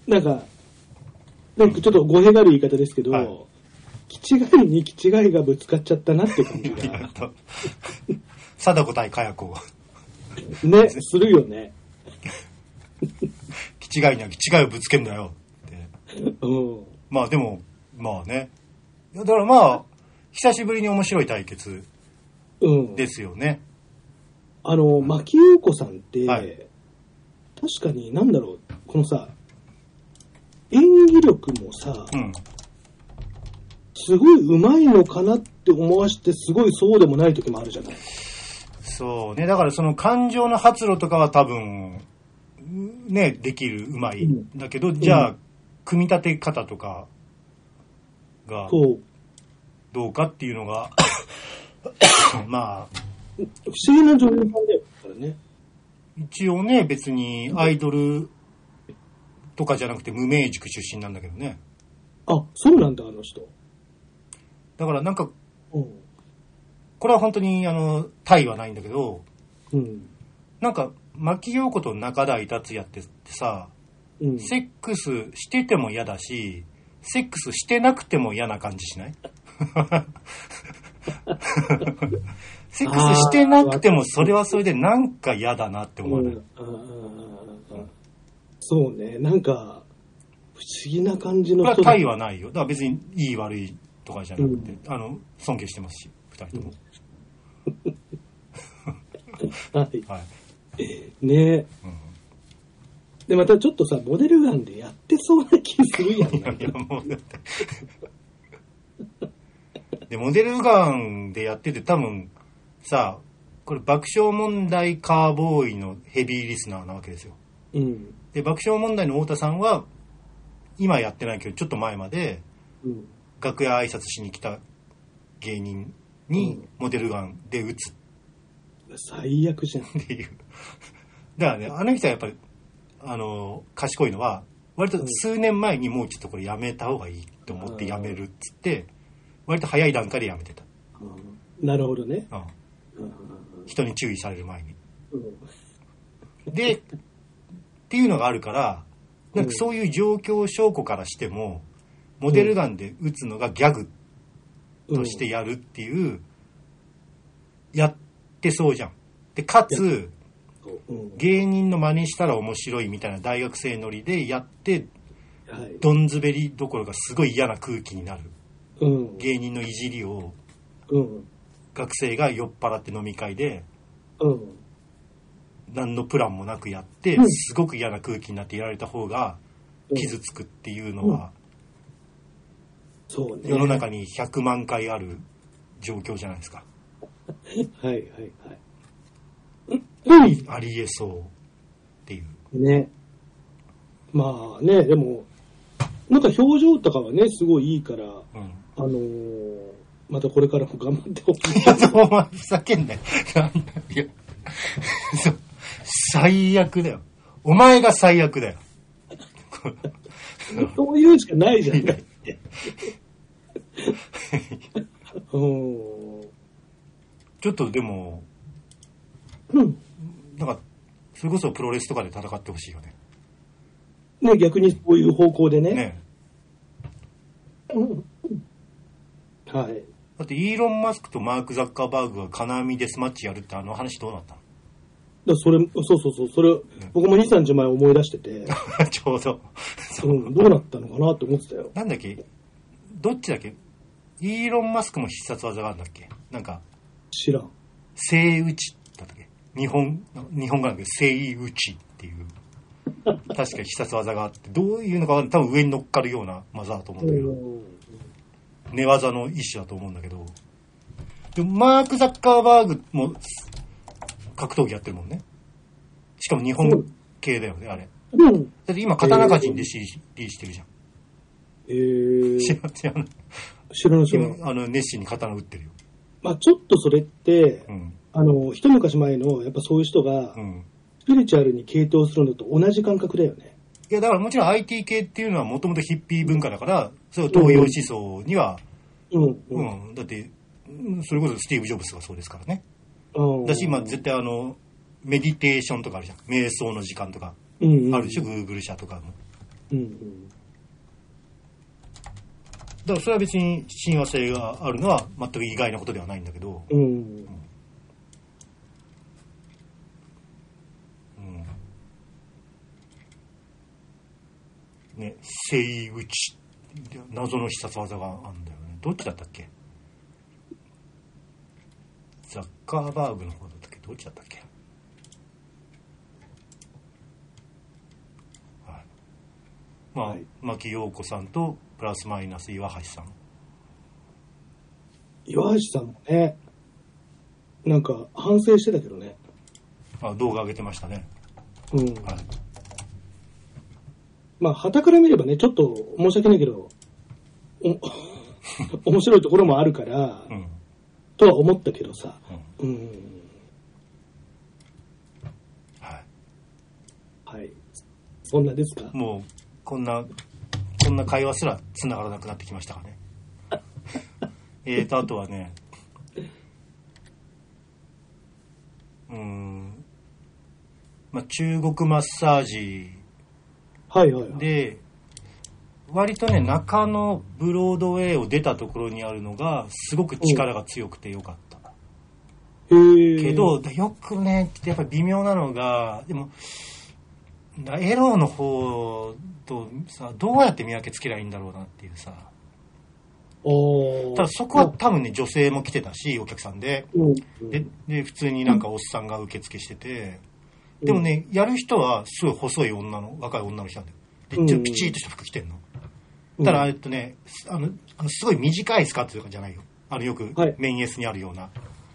Speaker 2: なんか、なんかちょっと語弊がある言い方ですけど、
Speaker 1: はい
Speaker 2: 気違いに気違いがぶつかっちゃったなって感じが、
Speaker 1: と貞子対かや子。
Speaker 2: ね、するよね。
Speaker 1: 気違いには気違いをぶつけんだよって。
Speaker 2: うん。
Speaker 1: まあでも、まあね。だからまあ、久しぶりに面白い対決
Speaker 2: うん。
Speaker 1: ですよね。
Speaker 2: あの、牧陽子さんって、
Speaker 1: はい
Speaker 2: 確かに、なんだろう、このさ、演技力もさ、
Speaker 1: うん。
Speaker 2: すごい上手いのかなって思わして、すごいそうでもない時もあるじゃない。
Speaker 1: そうね。だからその感情の発露とかは多分、ね、できる、うまい。
Speaker 2: うん
Speaker 1: だけど、じゃあ、組み立て方とかが。どうかっていうのが、まあ、
Speaker 2: 不思議な女優さんだよ、これね。
Speaker 1: 一応ね、別にアイドルとかじゃなくて無名塾出身なんだけどね。
Speaker 2: あ、そうなんだ、あの人。
Speaker 1: だからなんか、
Speaker 2: うん。
Speaker 1: これは本当にあの、タイはないんだけど、
Speaker 2: うん。
Speaker 1: なんか、牧陽子と中台達也ってさ、
Speaker 2: うん。
Speaker 1: セックスしてても嫌だし、セックスしてなくても嫌な感じしない？セックスしてなくてもそれはそれでなんか嫌だなって思わない、
Speaker 2: うん。そうね、なん。か、不思議な感じの人
Speaker 1: タイはないよ。だから別にいい悪いとかじゃなくて、あの、尊敬してますし、二人とも。
Speaker 2: はい。
Speaker 1: はい。
Speaker 2: ね
Speaker 1: うん
Speaker 2: で、またちょっとさ、モデルガンでやってそうな気するやん。
Speaker 1: い やいや、もうだって。で、モデルガンでやってて多分、さ、これ爆笑問題カーボーイのヘビーリスナーなわけですよ。
Speaker 2: うん。
Speaker 1: で、爆笑問題の太田さんは、今やってないけど、ちょっと前まで、
Speaker 2: うん。
Speaker 1: 楽屋挨拶しに来た芸人にモデルガンで撃つ
Speaker 2: 最悪じゃん。
Speaker 1: っていう。だからね、あの人はやっぱり、あの、賢いのは、割と数年前にもうちょっとこれやめた方がいいと思ってやめるっつって、割と早い段階でやめてた。
Speaker 2: なるほどね。
Speaker 1: うん。
Speaker 2: うん
Speaker 1: 人に注意される前に。
Speaker 2: うん
Speaker 1: で、っていうのがあるから、なんかそういう状況証拠からしても、モデルガンで撃つのがギャグとしてやるっていう、やってそうじゃん。で、かつ、
Speaker 2: うん
Speaker 1: 芸人の真似したら面白いみたいな大学生ノリでやって、
Speaker 2: はい。
Speaker 1: どんずべりどころかすごい嫌な空気になる。
Speaker 2: うん。
Speaker 1: 芸人のいじりを
Speaker 2: うん。
Speaker 1: 学生が酔っ払って飲み会で、
Speaker 2: うん。
Speaker 1: 何のプランもなくやって
Speaker 2: う、ん
Speaker 1: すごく嫌な空気になってやられた方が傷つくっていうのは、
Speaker 2: そうね。
Speaker 1: 世の中に100万回ある状況じゃないですか。
Speaker 2: はいはいはい。
Speaker 1: ありえそうっていう。
Speaker 2: ね。まあね、でも、なんか表情とかはね、すごいいいから、
Speaker 1: うん。
Speaker 2: あのーまたこれからも頑張ってほしい。
Speaker 1: いや、お前、ふざけんなよ。そう最悪だよ。お前が最悪だよ。
Speaker 2: そういうしかないじゃん。だって。うん。
Speaker 1: ちょっとでも、
Speaker 2: うん。
Speaker 1: なんか、それこそプロレスとかで戦ってほしいよね。
Speaker 2: ね、逆にそういう方向でね。
Speaker 1: ね
Speaker 2: うんはい。
Speaker 1: だって、イーロン・マスクとマーク・ザッカーバーグが金網デスマッチやるってあの話どうなった
Speaker 2: だそれ、そうそうそう、それ、僕も2、3日前思い出してて、
Speaker 1: の ちょうど。
Speaker 2: うん、どうなったのかなって思ってたよ。
Speaker 1: なんだっけ？どっちだっけ？イーロン・マスクも必殺技があるんだっけ？なんか、
Speaker 2: 知らん。
Speaker 1: 聖打ち日本、日本語なんだけど、聖打ちっていう。確か必殺技があって、どういうのか多分上に乗っかるような技だと思うんだけど、寝技の一種だと思うんだけど、でもマーク・ザッカーバーグも格闘技やってるもんね。しかも日本系だよね、あれ。
Speaker 2: うん。
Speaker 1: だって今、刀鍛冶に弟子してるじゃん。
Speaker 2: えー、
Speaker 1: 知らん知らん
Speaker 2: 知らん知らん。
Speaker 1: 今、あの、熱心に刀打ってるよ。
Speaker 2: まあちょっとそれって、
Speaker 1: うん。
Speaker 2: あの、一昔前の、やっぱそういう人が
Speaker 1: う、ん。
Speaker 2: スピリチュアルに傾倒するのと同じ感覚だよね。
Speaker 1: いや、だからもちろん IT 系っていうのはもともとヒッピー文化だから、それを東洋思想には、
Speaker 2: うん。
Speaker 1: う
Speaker 2: うん。
Speaker 1: ん、だって、うんそれこそスティーブ・ジョブスがそうですからね。
Speaker 2: うん
Speaker 1: だし、今絶対あの、メディテーションとかあるじゃん。瞑想の時間とか
Speaker 2: うんうん、
Speaker 1: あるでしょ、Google 社とかも。
Speaker 2: うんうん。
Speaker 1: だからそれは別に親和性があるのは全く意外なことではないんだけど、
Speaker 2: うん。
Speaker 1: うん。ね、聖打ち。謎の必殺技があるんだよね。どっちだったっけ？ザッカーバーグの方だったっけ？どっちだったっけ？はい。まあ、
Speaker 2: はい
Speaker 1: 牧陽子さんとプラスマイナス岩橋さん。
Speaker 2: 岩橋さんもね、なんか反省してたけどね。
Speaker 1: あ動画上げてましたね。
Speaker 2: うん。
Speaker 1: はい。
Speaker 2: まあ、旗から見ればね、ちょっと申し訳ないけど、お 面白いところもあるから、
Speaker 1: うん。
Speaker 2: とは思ったけどさ。
Speaker 1: うん。
Speaker 2: うん。
Speaker 1: はい。
Speaker 2: はい。そんなですか？
Speaker 1: もう、こんな、こんな会話すら繋がらなくなってきましたかね。えーと、あとはね、うーん、まあ、中国マッサージ
Speaker 2: はいはいはい。
Speaker 1: で、割とね、中野ブロードウェイを出たところにあるのが、すごく力が強くてよかった。けど、、よくね、やっぱり微妙なのが、でも、だエロの方とさ、どうやって見分けつけりゃいいんだろうなっていうさ。ただそこは多分ね、女性も来てたし、お客さんで。
Speaker 2: うん。
Speaker 1: で、で普通になんかおっさんが受付してて、でもね、やる人はすごい細い女の、若い女の人なんだよ。で、ちょっとピチッとした服着てんの。
Speaker 2: うん、
Speaker 1: ただ、えっとね、あの、あのすごい短いスカートとかじゃないよ。あの、よく
Speaker 2: はい、
Speaker 1: メンエスにあるような。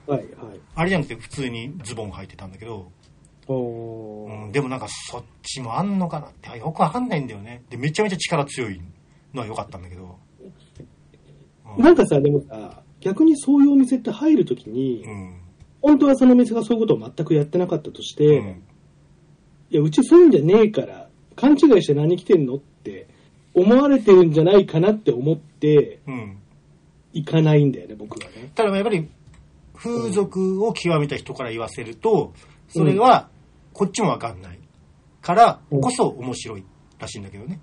Speaker 2: はい、はい。
Speaker 1: あれじゃなくて普通にズボン履いてたんだけど、
Speaker 2: おー
Speaker 1: うん、でもなんかそっちもあんのかなってよくわかんないんだよね。で、めちゃめちゃ力強いのは良かったんだけど。うん
Speaker 2: なんかさ、でもさ、逆にそういうお店って入るときに、
Speaker 1: うん。
Speaker 2: 本当はその店がそういうことを全くやってなかったとして、
Speaker 1: うん
Speaker 2: いや、うちそういうんじゃねえから、勘違いして何来てんのって思われてるんじゃないかなって思って、
Speaker 1: うん。
Speaker 2: 行かないんだよね、僕はね。
Speaker 1: ただやっぱり風俗を極めた人から言わせると、それはこっちもわかんないからこそ面白いらしいんだけどね。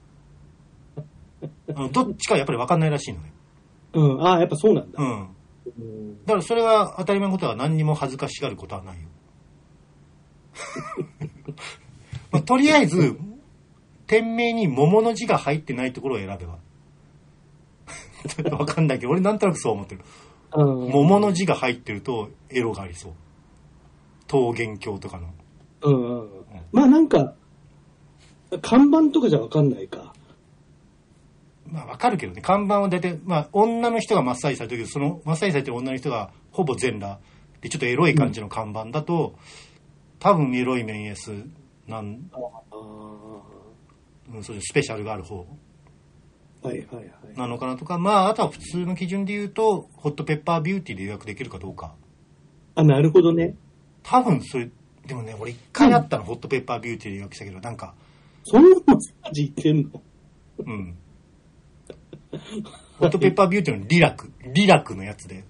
Speaker 1: あ のどっちかやっぱりわかんないらしいのね。
Speaker 2: うん、ああ、やっぱそうなんだ。
Speaker 1: うん。
Speaker 2: うん
Speaker 1: だからそれは当たり前のことは何にも恥ずかしがることはないよ。まあ、とりあえず、店名に桃の字が入ってないところを選べば。わかんないけど、俺なんとなくそう思ってる。
Speaker 2: うん
Speaker 1: 桃の字が入ってるとエロがありそう。桃源郷とかの。
Speaker 2: うんうん。まあなんか、看板とかじゃわかんないか。
Speaker 1: まあわかるけどね、看板は大体、まあ女の人がマッサージされてるけど、そのマッサージされてる女の人がほぼ全裸でちょっとエロい感じの看板だと、多分エロいメンエスなん、
Speaker 2: ああ。
Speaker 1: うん、そういうスペシャルがある方
Speaker 2: はいはいはい。
Speaker 1: なのかなとか、まああとは普通の基準で言うと、ホットペッパービューティーで予約できるかどうか。
Speaker 2: あ、なるほどね。
Speaker 1: 多分それ、でもね、俺一回あったの、ホットペッパービューティーで予約したけど、なんか、
Speaker 2: そんなマッサージ行ってんの？
Speaker 1: うん。ホットペッパービューティーのリラク、リラクのやつで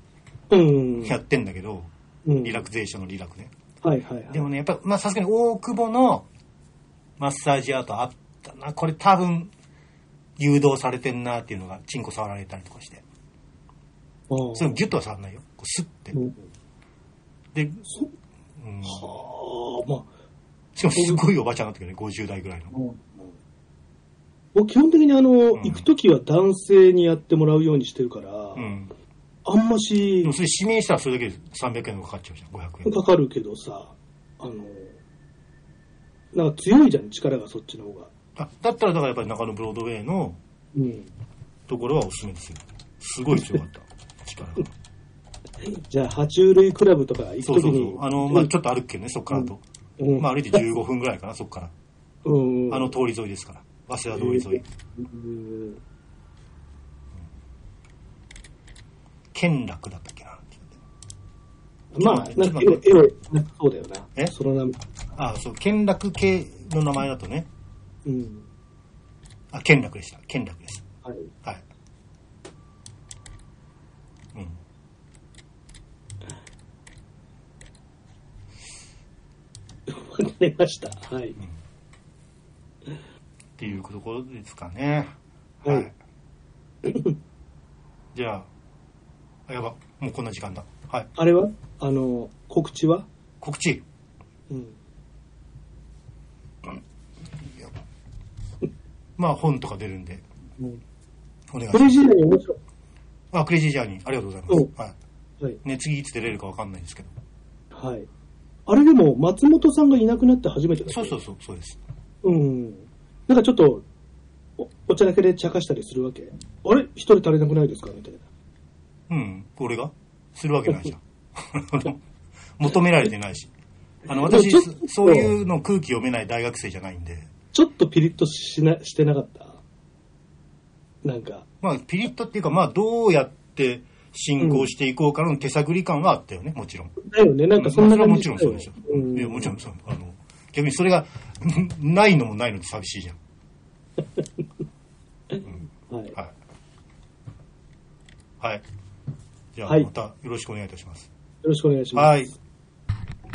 Speaker 2: うん。
Speaker 1: やってんだけど、
Speaker 2: うん
Speaker 1: リラクゼーションのリラクね。
Speaker 2: はいはいはい。
Speaker 1: でもね、やっぱ、まあさすがに大久保のマッサージアートあったな。これ多分、誘導されてんなっていうのが、チンコ触られたりとかして。
Speaker 2: うん
Speaker 1: それギュッとは触らないよ。こうスッて
Speaker 2: う。ん
Speaker 1: で、
Speaker 2: そ
Speaker 1: うん、
Speaker 2: はあ、まあ、
Speaker 1: しかもすごいおばちゃんだったけどね、50代ぐらいの。
Speaker 2: 僕基本的にあの、
Speaker 1: ん
Speaker 2: 行くときは男性にやってもらうようにしてるから、
Speaker 1: うん。
Speaker 2: あんまし
Speaker 1: でもそれ指名したらそれだけで300円がかかっちゃうじゃん、500円。
Speaker 2: かかるけどさ、あの、なんか強いじゃん、力がそっちの方が。
Speaker 1: あだったらだからやっぱり中野ブロードウェイの
Speaker 2: うん。
Speaker 1: ところはおすすめですよ。すごい強かった。力が。
Speaker 2: じゃあ、爬虫類クラブとか行く
Speaker 1: そう
Speaker 2: ときに。
Speaker 1: そうそう。あの、まあちょっと歩くけどね、そっからだと。
Speaker 2: うん、
Speaker 1: まあ歩いて15分ぐらいかな、そっから。
Speaker 2: うん、
Speaker 1: あの通り沿いですから。早稲田通り沿い。
Speaker 2: うん
Speaker 1: 健楽だったっけな。
Speaker 2: まあ、なんか絵絵を、そうだよな。
Speaker 1: え？
Speaker 2: その名前。
Speaker 1: あそう、健楽系の名前だとね。
Speaker 2: うん。
Speaker 1: あ、健楽でした。健楽です。
Speaker 2: はい。
Speaker 1: はい。うん。
Speaker 2: わかりました。はい。
Speaker 1: っていうところですかね。
Speaker 2: はい
Speaker 1: はい。じゃあ、あ、やば、もうこんな時間だ。はい。
Speaker 2: あれは？あの、告知は？
Speaker 1: 告知。
Speaker 2: うん。
Speaker 1: まあ本とか出るんで、
Speaker 2: うん
Speaker 1: お願いします。
Speaker 2: クレイジーに面白い。
Speaker 1: あ、クレイジージャーニー、ありがとうございます。
Speaker 2: うん
Speaker 1: はい。
Speaker 2: はい。
Speaker 1: ね、次いつ出れるかわかんないですけど。
Speaker 2: はい。あれでも、松本さんがいなくなって初めてだ
Speaker 1: そうそうそう、そうです。
Speaker 2: うん。なんかちょっと、おお茶だけで茶化したりするわけ？あれ？一人足りなくないですか？みたいな。
Speaker 1: うん、俺が？するわけないじゃん。求められてないし。あの、私そういうの空気読めない大学生じゃないんで、
Speaker 2: ちょっとピリッとしな、してなかった？なんか。
Speaker 1: まあ、ピリッとっていうか、まあ、どうやって進行していこうかの手探り感はあったよね、もちろん。
Speaker 2: だよね。なんかそんな
Speaker 1: まあ
Speaker 2: 感じ
Speaker 1: それはもちろんそうですよ。
Speaker 2: うん
Speaker 1: いや、もちろんそう。あの、逆にそれが、ないのもないので寂しいじゃ ん。
Speaker 2: はい。
Speaker 1: はい。はい。じゃあ、
Speaker 2: はい
Speaker 1: またよろしくお願いいたします。
Speaker 2: よろしくお願いします。
Speaker 1: はい。